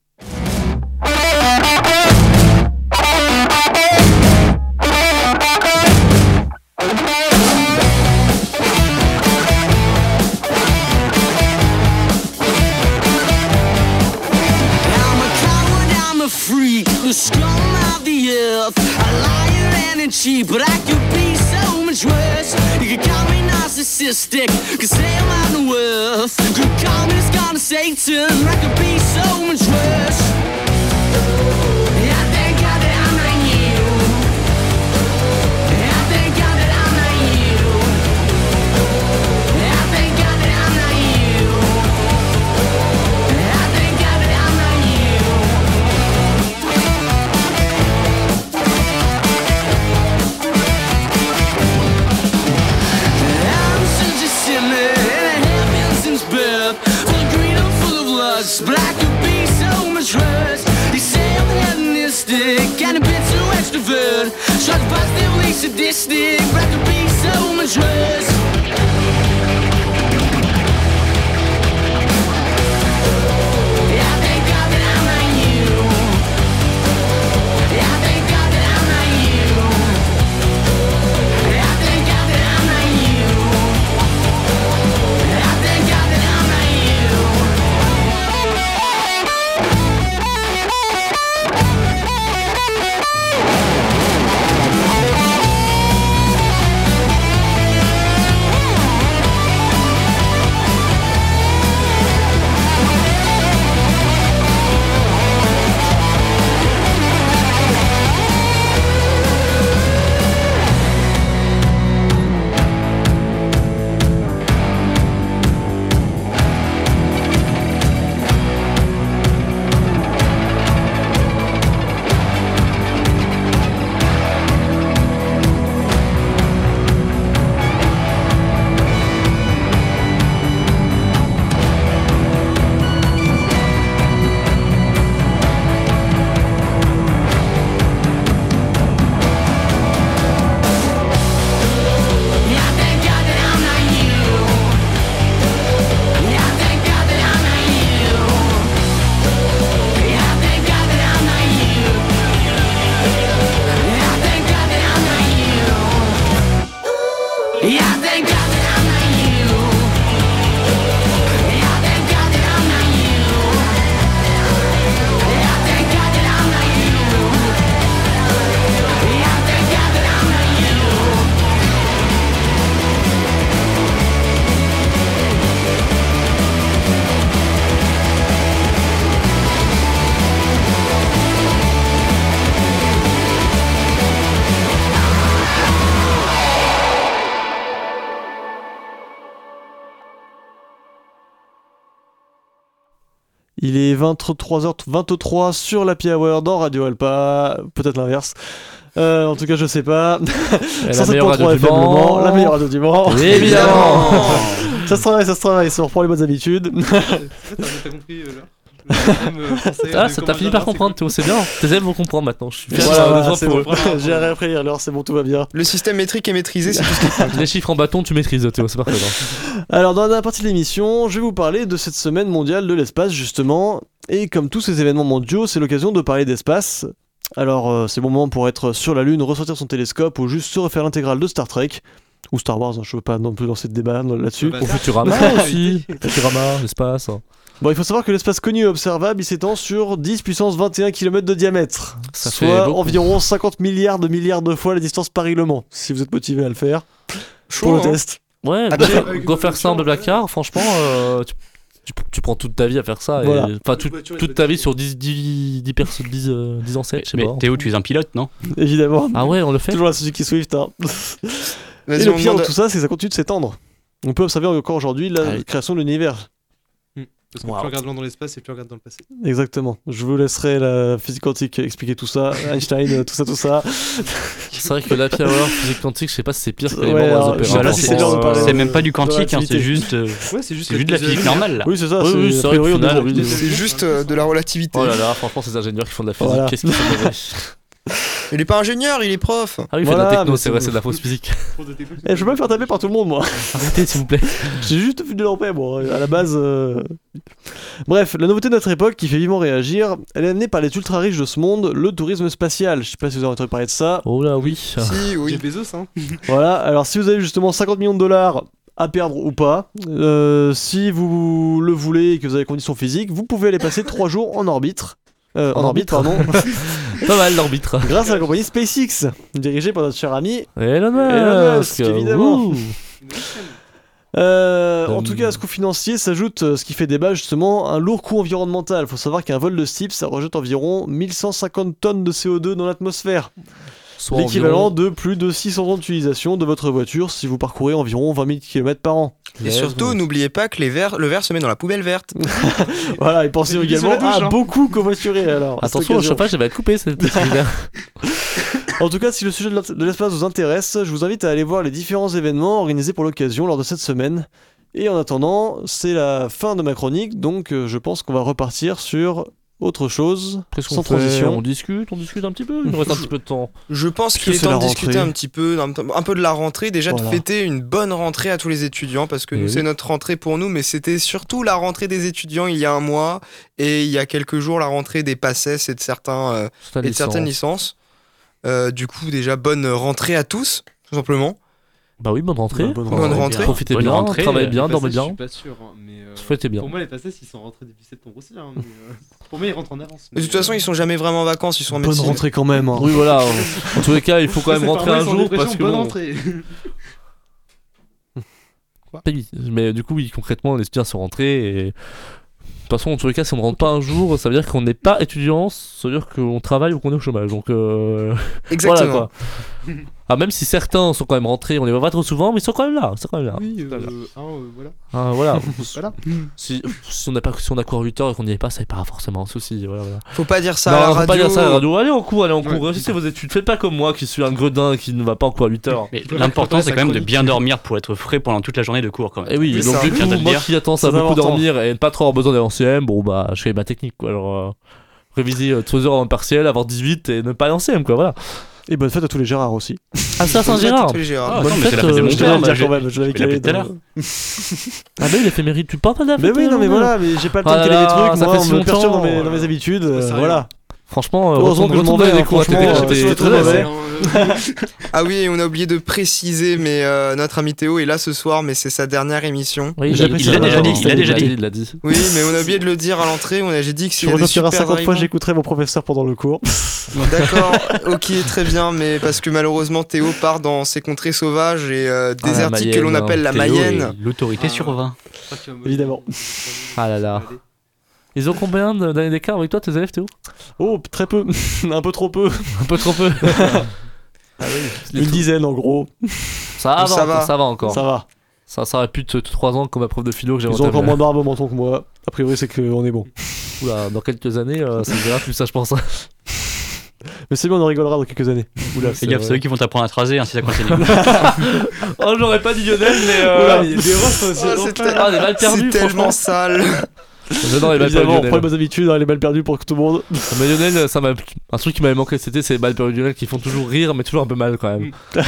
Il est 23h23 sur la Hour dans Radio Alpa, peut-être l'inverse. Euh, en tout cas, je sais pas. La 107.3 meilleure radio du. Mans, la meilleure radio du Mans. Évidemment Ça se travaille, ça se travaille, ça reprend les bonnes habitudes. T'as compris euh, là Ah, ça t'a fini par comprendre, Théo, c'est bien. Tes élèves vont comprendre maintenant. Je suis fier. J'ai rien appris l'heure, c'est bon, tout va bien. Le système métrique est maîtrisé, c'est tout ce. Les chiffres en bâton, tu maîtrises, Théo, c'est parfait. Alors, dans la dernière partie de l'émission, je vais vous parler de cette semaine mondiale de l'espace, justement. Et comme tous ces événements mondiaux, c'est l'occasion de parler d'espace. Alors, euh, c'est bon moment pour être sur la Lune, ressortir son télescope ou juste se refaire l'intégrale de Star Trek. Ou Star Wars, hein, je veux pas non plus lancer de débat là-dessus. Au ça- Futurama aussi. Futurama, l'espace. Bon, il faut savoir que l'espace connu et observable, il s'étend sur 10 puissance 21 km de diamètre. Ça fait soit beaucoup. environ 50 milliards de milliards de fois la distance Paris-Le Mans, si vous êtes motivé à le faire. Chaud, pour le hein. test. Ouais, Ah, go faire, ça en voiture, Blablacar, franchement, euh, tu, tu, tu prends toute ta vie à faire ça. Voilà. Enfin, toute- ta vie sur 10, 10, 10 personnes, 10, euh, 10 ancêtres, je sais pas. Théo, tu es un pilote, non? Évidemment. Ah ouais, on le fait? Toujours la Suzuki Swift. Hein. Et le on pire de tout ça, c'est que ça continue de s'étendre. On peut observer encore aujourd'hui la création de l'univers. Parce que Wow. plus on regarde loin dans l'espace et plus on regarde dans le passé. Exactement. Je vous laisserai la physique quantique expliquer tout ça, Einstein, euh, tout ça, tout ça. C'est vrai que la Hour, physique quantique, je sais pas si c'est pire que les Ouais, alors, je sais pas si c'est même pas du quantique, hein, c'est juste, euh, Ouais, juste, de la physique normale. là. Oui, c'est ça. Oui, c'est- oui, oui, juste euh, de la relativité. Oh là là, franchement, ces ingénieurs qui font de la physique, Voilà. qu'est-ce qu'ils sont mauvais. Il est pas ingénieur, il est prof. Ah oui, il fait Voilà, de la techno, mais c'est c'est vrai, bon. c'est de la fausse physique. Eh, je veux pas me faire taper par tout le monde, moi. Arrêtez, s'il vous plaît. J'ai juste vu de l'empêche, bon, à la base. euh, Bref, la nouveauté de notre époque qui fait vivement réagir, elle est amenée par les ultra riches de ce monde, le tourisme spatial. Je sais pas si vous avez entendu parler de ça. Oh là, oui. Si, oui. Jeff Bezos, hein. Voilà, alors si vous avez justement 50 millions de dollars à perdre ou pas, euh, si vous le voulez et que vous avez conditions physiques, vous pouvez aller passer 3 jours en orbite. Euh, en, En orbite, orbite. pardon, Pas mal l'arbitre. grâce à la compagnie SpaceX, dirigée par notre cher ami. Elon Elon Musk, Musk, évidemment. Euh, en tout cas, à ce coût financier s'ajoute euh, ce qui fait débat justement un lourd coût environnemental. faut savoir qu'un vol de ce type, ça rejette environ 1150 tonnes de CO2 dans l'atmosphère. Soit L'équivalent environ- de plus de 600 ans d'utilisation de votre voiture si vous parcourez environ 20 000 km par an. Et surtout, n'oubliez pas que les verres, le verre se met dans la poubelle verte. Voilà, et pensez sur également douche, à hein. beaucoup covoiturer alors. cette Attention, le occasion. chauffage, va être coupé cet cet hiver. En tout cas, si le sujet de l'espace vous intéresse, je vous invite à aller voir les différents événements organisés pour l'occasion lors de cette semaine. Et en attendant, c'est la fin de ma chronique, donc euh, je pense qu'on va repartir sur autre chose, Qu'est-ce qu'on sans fait transition. On discute, on discute un petit peu. Il nous reste un petit peu de temps. Je pense qu'il est temps de discuter un petit peu, un, peu de la rentrée, déjà Voilà. de fêter une bonne rentrée à tous les étudiants, parce que Eh nous oui. c'est notre rentrée pour nous, mais c'était surtout la rentrée des étudiants il y a un mois, et il y a quelques jours la rentrée des PACES et de, certains, euh, et de certaines licence. licences. Euh, du coup, déjà bonne rentrée à tous, tout simplement. Bah oui, bonne rentrée. Bah, bonne Bonne rentrée. Profitez Bonne bien, rentrée, travaillez euh, bien, dormez passes, Je bien. suis pas sûr, hein, mais. euh, bien. Pour moi, les passes, ils sont rentrés début septembre aussi. Hein, mais, euh, pour moi, ils rentrent en avance. Mais de toute façon, ils sont jamais vraiment en vacances, ils sont en Bonne médecine. rentrée quand même. hein. Oui, voilà. En tous les cas, il faut quand même rentrer un jour parce que bonne bon, rentrée. Mais du coup, oui, concrètement, les étudiants sont rentrés et. De toute façon, en tous les cas, si on ne rentre pas un jour, ça veut dire qu'on n'est pas étudiant, ça veut dire qu'on travaille ou qu'on est au chômage. Donc, euh, Exactement. voilà quoi. Ah, même si certains sont quand même rentrés, on les voit pas trop souvent, mais ils sont quand même là. Ils sont quand même là. Oui, euh, euh, voilà. Ah, voilà. Voilà. si, si on n'a pas, si on a cours 8 heures et qu'on n'y est pas, ça n'est pas forcément un souci. Voilà, voilà. Faut pas dire ça non, à la faut radio. pas dire ça à la radio. Allez en cours, allez en cours. Ouais. Réussissez vos études. Faites pas comme moi qui suis un gredin qui ne va pas en cours à 8 heures. Mais l'important, c'est quand même de bien dormir pour être frais pendant toute la journée de cours quand même. Et oui, Oui, donc du coup, moi qui attends ça C'est beaucoup important. dormir et ne pas trop avoir besoin d'aller en CM, bon bah je fais ma technique quoi. Alors euh, réviser euh, 3 heures avant le partiel, avoir 18 et ne pas aller en CM quoi, voilà. Et bonne fête à tous les Gérards aussi. Ah, ça, Bonne fête à Saint-Gérard tous les Gérards. Ah, Bonne attends, mais c'est la fête, de euh, Je le bah, dire quand même, je l'avais calé appelé tout à dans- Ah, bah il a fait mérite, tu parles pas de la Mais oui, non, mais voilà, mais j'ai pas le temps Ah de là caler là, trucs, ça moi, on me perturbe dans mes, habitudes, euh, voilà. Franchement, euh, Heureusement que je m'en vais, c'est très mauvais. Ah oui, et on a oublié de préciser, mais euh, notre ami Théo est là ce soir, mais c'est sa dernière émission. Oui, Il- l'a déjà dit, il l'a déjà dit. Il l'a dit. Oui, mais on a oublié de le dire à l'entrée. On a, j'ai dit que y a des super 50 fois, arrivants- j'écouterai vos professeurs pendant le cours. D'accord, ok, très bien, mais parce que malheureusement Théo part dans ces contrées sauvages et euh, Ah, désertiques que l'on Mayenne, appelle la Théo Mayenne. L'autorité Ah. sur 20. Évidemment. Ah là là. Ils ont combien de- d'années d'écart avec toi, tes élèves, Théo? Oh, très peu. Un peu trop peu. Un peu trop peu. Ah oui, Une dizaine en gros. Ça va, Ça encore, va. ça va encore. Ça va. Ça, ça aurait pu te 3 ans comme ma prof de philo que j'ai Ils ont encore moins de barbe au menton que moi. A priori, c'est qu'on est bon. Oula, dans quelques années, euh, ça verra plus ça, je pense. Mais c'est bien, on en rigolera dans quelques années. Oula, Fais gaffe, c'est eux qui vont t'apprendre à te raser hein, si ça continue. oh, j'aurais pas dit Lionel, mais. Oula, il y a des refs, c'est Oh, l'enfer. c'est tel- Ah, c'est tellement sale. J'adore les balles. Évidemment, on prend les bonnes habitudes, hein, les balles perdues pour tout le monde. Mais Lionel, ça m'a un truc qui m'avait manqué cet été, c'est les balles perdues de Lionel qui font toujours rire, mais toujours un peu mal quand même.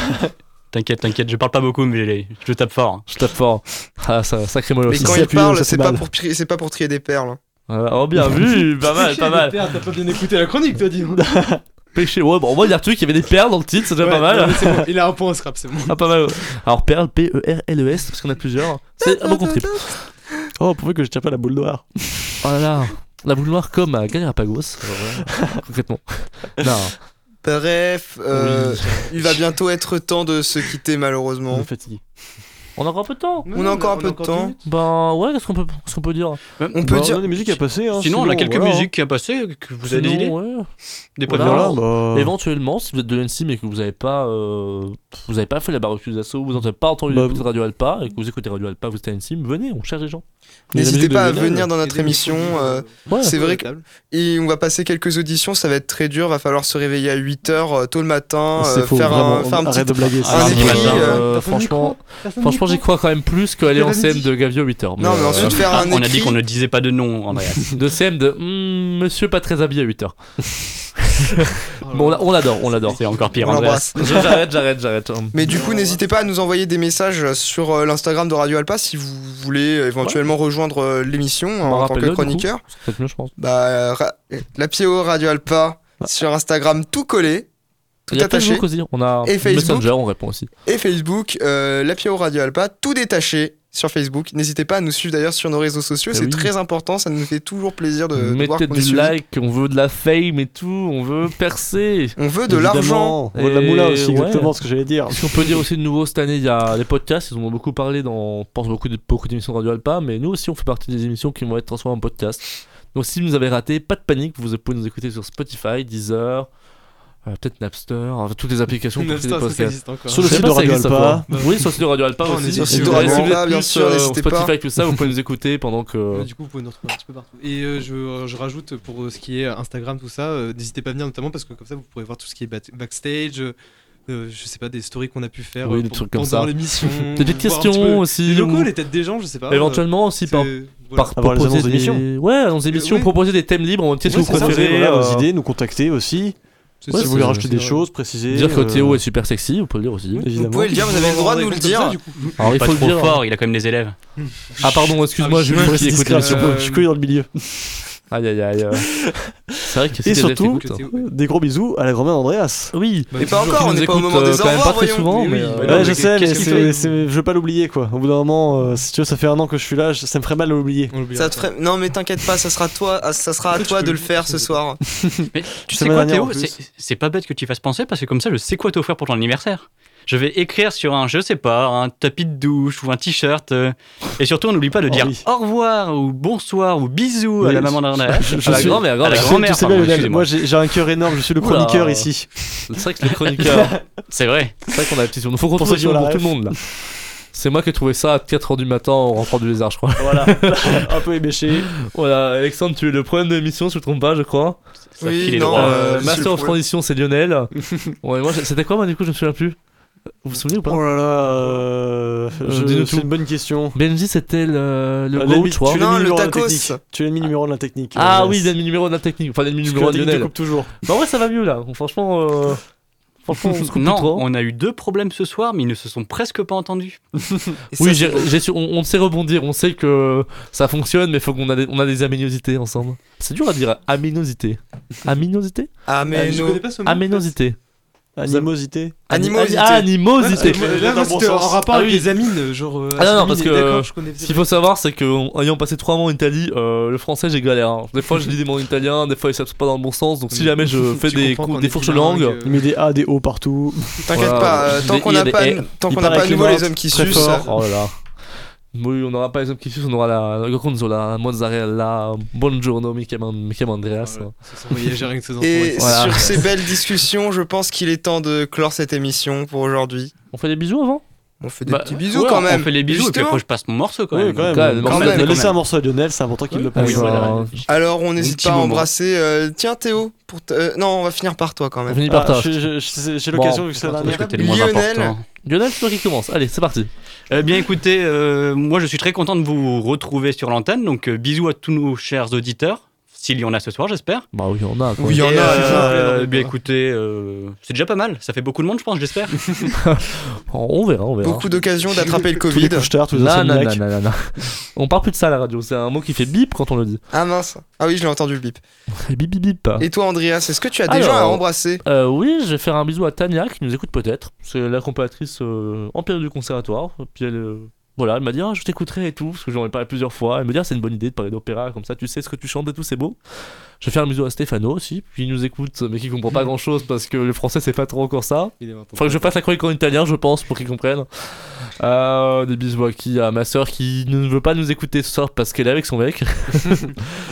T'inquiète, t'inquiète, je parle pas beaucoup, mais je tape fort. Je tape fort. Ah, ça, sacré mollo Mais quand il appuie, parle, c'est pas, mal. pour trier- c'est pas pour trier des perles. hein. Oh, bien vu, pas mal, pas mal. T'as pas bien écouté la chronique, toi, dis donc. Péché, ouais, bon, on va dire truc, il y avait des perles dans le titre, c'est déjà pas mal. non, mais c'est bon, Il a un point au scrap, c'est bon. Ah, pas mal. Alors, perle, P-E-R-L-E-S, parce qu'on a plusieurs. C'est un bon contrib. Oh, pourvu que je tiens pas la boule noire. Oh là là. La boule noire comme à Galérapagos. Concrètement. Non. Bref, euh, Oui. il va bientôt être temps de se quitter malheureusement. est fatigué. On a encore un peu de temps. On a encore un peu de temps. Ben ouais, qu'est-ce qu'on peut, qu'est-ce qu'on peut dire On peut Bah, dire. On a des musiques à passer. Hein, Sinon, on a quelques voilà. musiques qui a passé, que vous avez des Sinon, idées ouais. Des Voilà. préférences Voilà, bah... Éventuellement, si vous êtes de l'NC mais que vous avez pas, euh, vous avez pas fait la barbecue d'assaut, vous n'avez pas entendu Bah, Radio Alpa et que vous écoutez Radio Alpa, vous êtes à NC, venez, on cherche des gens. La N'hésitez musique de pas à Lionel. venir dans notre émission. euh, Ouais. c'est vrai que et on va passer quelques auditions, ça va être très dur, va falloir se réveiller à 8h tôt le matin, C'est euh, faux, faire, un, vraiment. faire un petit Arrête de blaguer. un Ah, écrit, euh, euh, franchement, franchement, j'y crois quand même plus qu'aller en Quel CM de Gavio 8h. Non, mais ensuite faire Ah, un on a dit qu'on ne disait pas de nom, Andreas. de CM de hmm, monsieur pas très habillé à 8h. Oh Bon, on, l'a- on l'adore, on l'adore. C'est encore pire. J'arrête, j'arrête, j'arrête. Mais du coup, n'hésitez pas à nous envoyer des messages sur euh, l'Instagram de Radio Alpa si vous voulez éventuellement rejoindre euh, l'émission Bah, en tant que chroniqueur. Mieux, je pense. Bah, ra- la PO Radio Alpa sur Instagram tout collé, tout Il y a attaché. Facebook aussi. On a Et Facebook. Messenger, on répond aussi. Et Facebook, euh, la Radio Alpa, tout détaché sur Facebook. N'hésitez pas à nous suivre d'ailleurs sur nos réseaux sociaux, Eh c'est oui. très important, ça nous fait toujours plaisir de, de voir Mettez qu'on est du like, on veut de la fame et tout, on veut percer. On veut de l'argent. On veut de la Et moula aussi, ouais. exactement ce que j'allais dire. Ce qu'on peut dire aussi de nouveau cette année, il y a les podcasts, ils en ont beaucoup parlé dans, pense, beaucoup de- beaucoup d'émissions de Radio Alpa, mais nous aussi on fait partie des émissions qui vont être transformées en podcast. Donc si vous nous avez raté, pas de panique, vous pouvez nous écouter sur Spotify, Deezer, euh, peut-être Napster, enfin, toutes les applications pour des Napster, podcasts. Sur le site de Radio Alpa. encore. Oui, sur le site de Radio Alpa on aussi. est sur le site de Et Radio si vous Alpa, êtes bien plus, sûr, euh. Spotify, tout ça, vous pouvez nous écouter pendant que. Ouais, du coup, vous pouvez nous retrouver un petit peu partout. Et euh, je, euh, je rajoute pour euh, ce qui est Instagram, tout ça, euh, n'hésitez pas à venir notamment parce que comme ça vous pourrez voir tout ce qui est backstage, euh, euh, je sais pas, des stories qu'on a pu faire Oui, euh, des pour- trucs comme pendant ça. l'émission. Des petites questions peu aussi, Les locaux, ou- les têtes des gens, je sais pas. Éventuellement aussi euh, par, voilà. par proposer des... d'émissions. Ouais, annonces d'émissions, oui. proposer des thèmes libres, qu'est-ce que vous préférez Voilà, euh, vos idées, nous contacter aussi. Ouais, si vous voulez rajouter des choses, préciser. Dire que euh, Théo est super sexy, vous pouvez le dire aussi. Vous pouvez le dire, vous avez le droit de nous le dire. du coup. Alors il faut le trop dire. fort, il a quand même des élèves. Ah pardon, excuse-moi, Ah, j'ai je vu suis qui écoute. Euh, je suis dans le milieu. Aïe aïe aïe. euh. C'est vrai que si Et surtout- Des gros bisous à la grand-mère d'Andreas. Oui. Et pas encore, on n'est pas au écoute, moment euh, des quand même pas très souvent, Oui, mais. euh, je sais, mais c'est, c'est- je veux pas l'oublier quoi. Au bout d'un moment, euh, si tu veux, ça fait un an que je suis là, je- ça me ferait mal de l'oublier. On l'oubliera Ça te ferait... Non mais t'inquiète pas, ça sera toi, ah, ça sera à toi de le faire ce c'est- soir. Mais tu C'est sais quoi, Théo. C'est- C'est pas bête que tu y fasses penser parce que comme ça, je sais quoi t'offrir pour ton anniversaire. Je vais écrire sur un, je sais pas, un tapis de douche ou un t-shirt. euh, et surtout, on n'oublie pas de Oh dire oui. au revoir ou bonsoir ou bisous à la maman d'Andreas. je- je À la grand-mère, à la grand-mère. moi j'ai un cœur énorme, je suis le Oula. chroniqueur ici. C'est vrai que le chroniqueur. C'est vrai. C'est vrai qu'on a la petite. Il faut qu'on Pour trouve pour la tout le monde là. C'est moi qui ai trouvé ça à 4h du matin en rentrant du lézard, je crois. Voilà, un peu éméché. Voilà, Alexandre, tu es le problème de l'émission, si je ne me trompe pas, je crois. Ça Oui, non, euh, Euh, Master of. Transition, c'est Lionel. ouais, moi, c'était quoi, moi, du coup, je me souviens plus. Vous vous souvenez ou pas Oh là là, euh, je- dis-nous c'est tout. une bonne question. Benji, c'était le, le Euh, GOAT, je crois. tu es Non, l'ennemi le numéro un de la tacos. technique. Tu es l'ennemi numéro 1 de la technique. Ah euh, oui, l'ennemi numéro de la technique. Enfin, l'ennemi parce que numéro la de technique te Lionel. coupe toujours. Mais en vrai, ça va mieux là. Franchement, euh... franchement, on se coupe Non, trop. on a eu deux problèmes ce soir, mais ils ne se sont presque pas entendus. Et Oui, ça, j'ai, c'est- j'ai su- on, on sait rebondir, on sait que ça fonctionne, mais faut qu'on a des, on a des améniosités ensemble. C'est dur à dire, aminosité. Aminosité Ah mais je non. connais pas ce mot. Aménosité. Animosité. Animosité. Ah, animosité. Ouais, Là, bon en rapport Ah avec oui. les amines, genre. euh, Ah non, non, parce que, connais- Ce qu'il faut savoir, c'est que ayant passé trois mois en Italie, euh, le français j'ai galère. hein. Des fois je dis des mots en italien, des fois ils savent pas dans le bon sens. Donc si jamais je fais des, coups- des fourches langues, euh, Il met des A, des O partout. T'inquiète Voilà. pas, euh, tant qu'on n'a pas, haies. tant Il qu'on n'a paraît pas à que nouveau les hommes qui sucent. oh là là. Oui, on n'aura pas les hommes qui sucent, on aura la, la gorgonzola, la mozzarella, buongiorno, mi chiamo, mi chiamo Andreas. Voilà, ça sent voyager rien que ces enfants. Et sur ces belles discussions, je pense qu'il est temps de clore cette émission pour aujourd'hui. On fait des bisous avant? On fait des Bah, petits bisous ouais, quand même. On fait les bisous et puis Justement. après je passe mon morceau quand Oui, même. quand même. Quand même, Quand quand même. Laissez un morceau à Lionel, c'est important qu'il le passe. oui, voilà. Alors on n'hésite pas à embrasser. euh, Tiens Théo, pour euh, non, on va finir par toi quand On même. finit par Ah, toi. j'ai- l'occasion Bon, vu que c'est la dernière. Lionel. Lionel, c'est toi qui commence. Allez, c'est parti. Eh bien écoutez, euh, moi je suis très content de vous retrouver sur l'antenne, donc euh, bisous à tous nos chers auditeurs, s'il y en a ce soir j'espère. Bah oui, on a. quoi. Oui, il y en a. euh, il y en a. eh bien écoutez, euh, c'est déjà pas mal, ça fait beaucoup de monde je pense, j'espère. On verra, on verra. Beaucoup d'occasions d'attraper le Tous les Covid. couche-tard, tous les Non, non, non, insomniaques. non, non, non. On parle plus de ça à la radio. C'est un mot qui fait bip quand on le dit. Ah mince. Ah oui, je l'ai entendu le bip. Bip, bip, bip. Et toi, Andreas, est-ce que tu as des Alors, gens à embrasser Euh, oui, je vais faire un bisou à Tania qui nous écoute peut-être. C'est l'accompagnatrice euh, en période du conservatoire. Puis elle, euh, voilà, elle m'a dit ah, je t'écouterai et tout, parce que j'en ai parlé plusieurs fois. Elle me dit ah, c'est une bonne idée de parler d'opéra comme ça, tu sais ce que tu chantes et tout, c'est beau. Je vais faire un bisou à Stéphano aussi, il nous écoute, mais qui comprend pas grand chose parce que le français c'est pas trop encore ça. Il est maintenant. Faudrait que je fasse la chronique en italien, je pense, pour qu'ils comprennent. Euh, des bisous à qui? À ma soeur qui ne veut pas nous écouter ce soir parce qu'elle est avec son mec.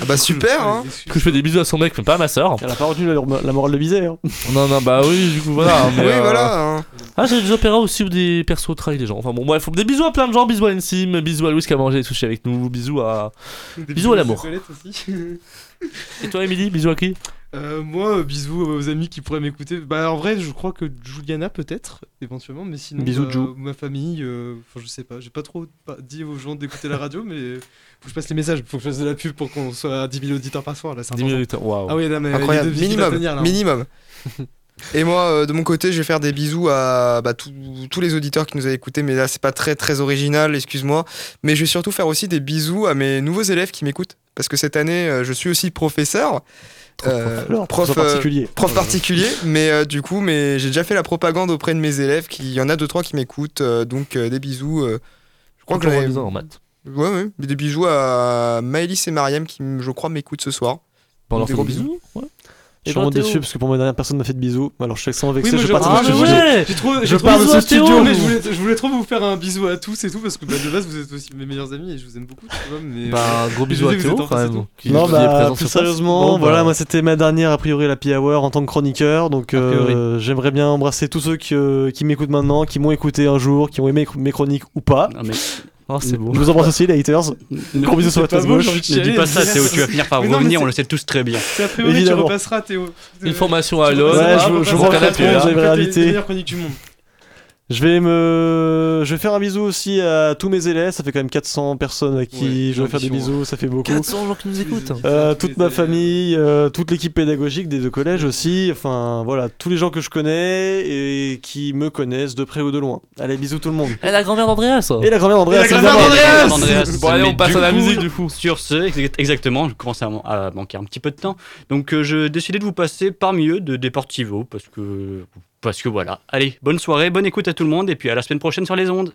Ah bah super, hein. que je fais des bisous à son mec, mais pas à ma soeur. Elle a pas retenu la, la morale de Bizet. Hein. Non, non, bah oui, du coup, voilà. mais, Oui, euh, voilà. hein. Ah, j'ai des opéras aussi où des persos trahissent des gens. Enfin bon, bref, des bisous à plein de gens. Bisous à Ensim, bisous à Louis qui a mangé les sushis avec nous, bisous à. Des Bisous à l'amour. Et toi, Emily, bisous à qui Euh, moi, euh, bisous aux amis qui pourraient m'écouter. Bah, en vrai, je crois que Juliana, peut-être, éventuellement, mais sinon, Bisous, Ju. ma famille, euh, enfin, je sais pas, j'ai pas trop pas dit aux gens d'écouter la radio, mais faut que je passe les messages, faut que je fasse de la pub pour qu'on soit à 10 000 auditeurs par soir, là, c'est 10 important. minutes. Waouh. Ah oui, non, mais Incroyable. Minimum. tenir, là, hein. minimum. Et moi, euh, de mon côté, je vais faire des bisous à bah, tous- tous les auditeurs qui nous ont écoutés, mais là, c'est pas très très original, excuse-moi. Mais je vais surtout faire aussi des bisous à mes nouveaux élèves qui m'écoutent, parce que cette année, euh, je suis aussi professeur. Euh, prof, prof euh, particulier. prof particulier, mais euh, du coup, mais j'ai déjà fait la propagande auprès de mes élèves, qui il y en a deux trois qui m'écoutent, euh, donc euh, des bisous. euh, je crois que j'en ai- en maths. ouais, ouais, mais des bisous à Maëlys et Mariam qui, je crois, m'écoutent ce soir. Leur Des gros bisous. Ouais. Je suis vraiment déçu parce que pour ma dernière personne m'a fait de bisous. Alors je suis extrêmement vexé, Oui, je je- pars de ce studio. ouais J'ai trop, Je pars de bisous ce studio. mais je voulais, je voulais trop vous faire un bisou à tous et tout parce que bah, de base vous êtes aussi mes meilleurs amis et je vous aime beaucoup. Tu vois, mais, Bah, un gros Je bisou à Théo quand même. Non, bah, présent plus sérieusement, Bon, voilà, bah, moi c'était ma dernière a priori la Hour en tant que chroniqueur, donc euh, j'aimerais bien embrasser tous ceux qui, euh, qui m'écoutent maintenant, qui m'ont écouté un jour, qui ont aimé mes chroniques ou pas. Non, mais Oh, c'est beau. Je vous embrasse aussi les haters. Gros bisous sur face beau, gauche. ne dis pas ça Théo, tu vas finir par revenir, on le sait tous très bien. C'est a priori tu Évidemment. repasseras Théo. Une formation à Ouais, je- bien, là. vous avez invité. Je vais me, je vais faire un bisou aussi à tous mes élèves. Ça fait quand même 400 personnes à qui Ouais, je vais faire des bisous. Ça fait beaucoup. 400 gens qui nous écoutent. Euh, toute ma famille, euh, toute l'équipe pédagogique des deux collèges aussi, enfin voilà, tous les gens que je connais et qui me connaissent de près ou de loin. Allez, bisous tout le monde. Et la grand-mère d'Andreas. Et la grand-mère d'Andreas, grand-mère d'Andreas. Bon, allez, on passe à la musique du coup. Sur ce, ex- exactement, je commence à manquer un petit peu de temps. Donc euh, je décidais de vous passer parmi eux de Deportivo parce que parce que voilà. Allez, bonne soirée, bonne écoute à tout le monde et puis à la semaine prochaine sur les ondes.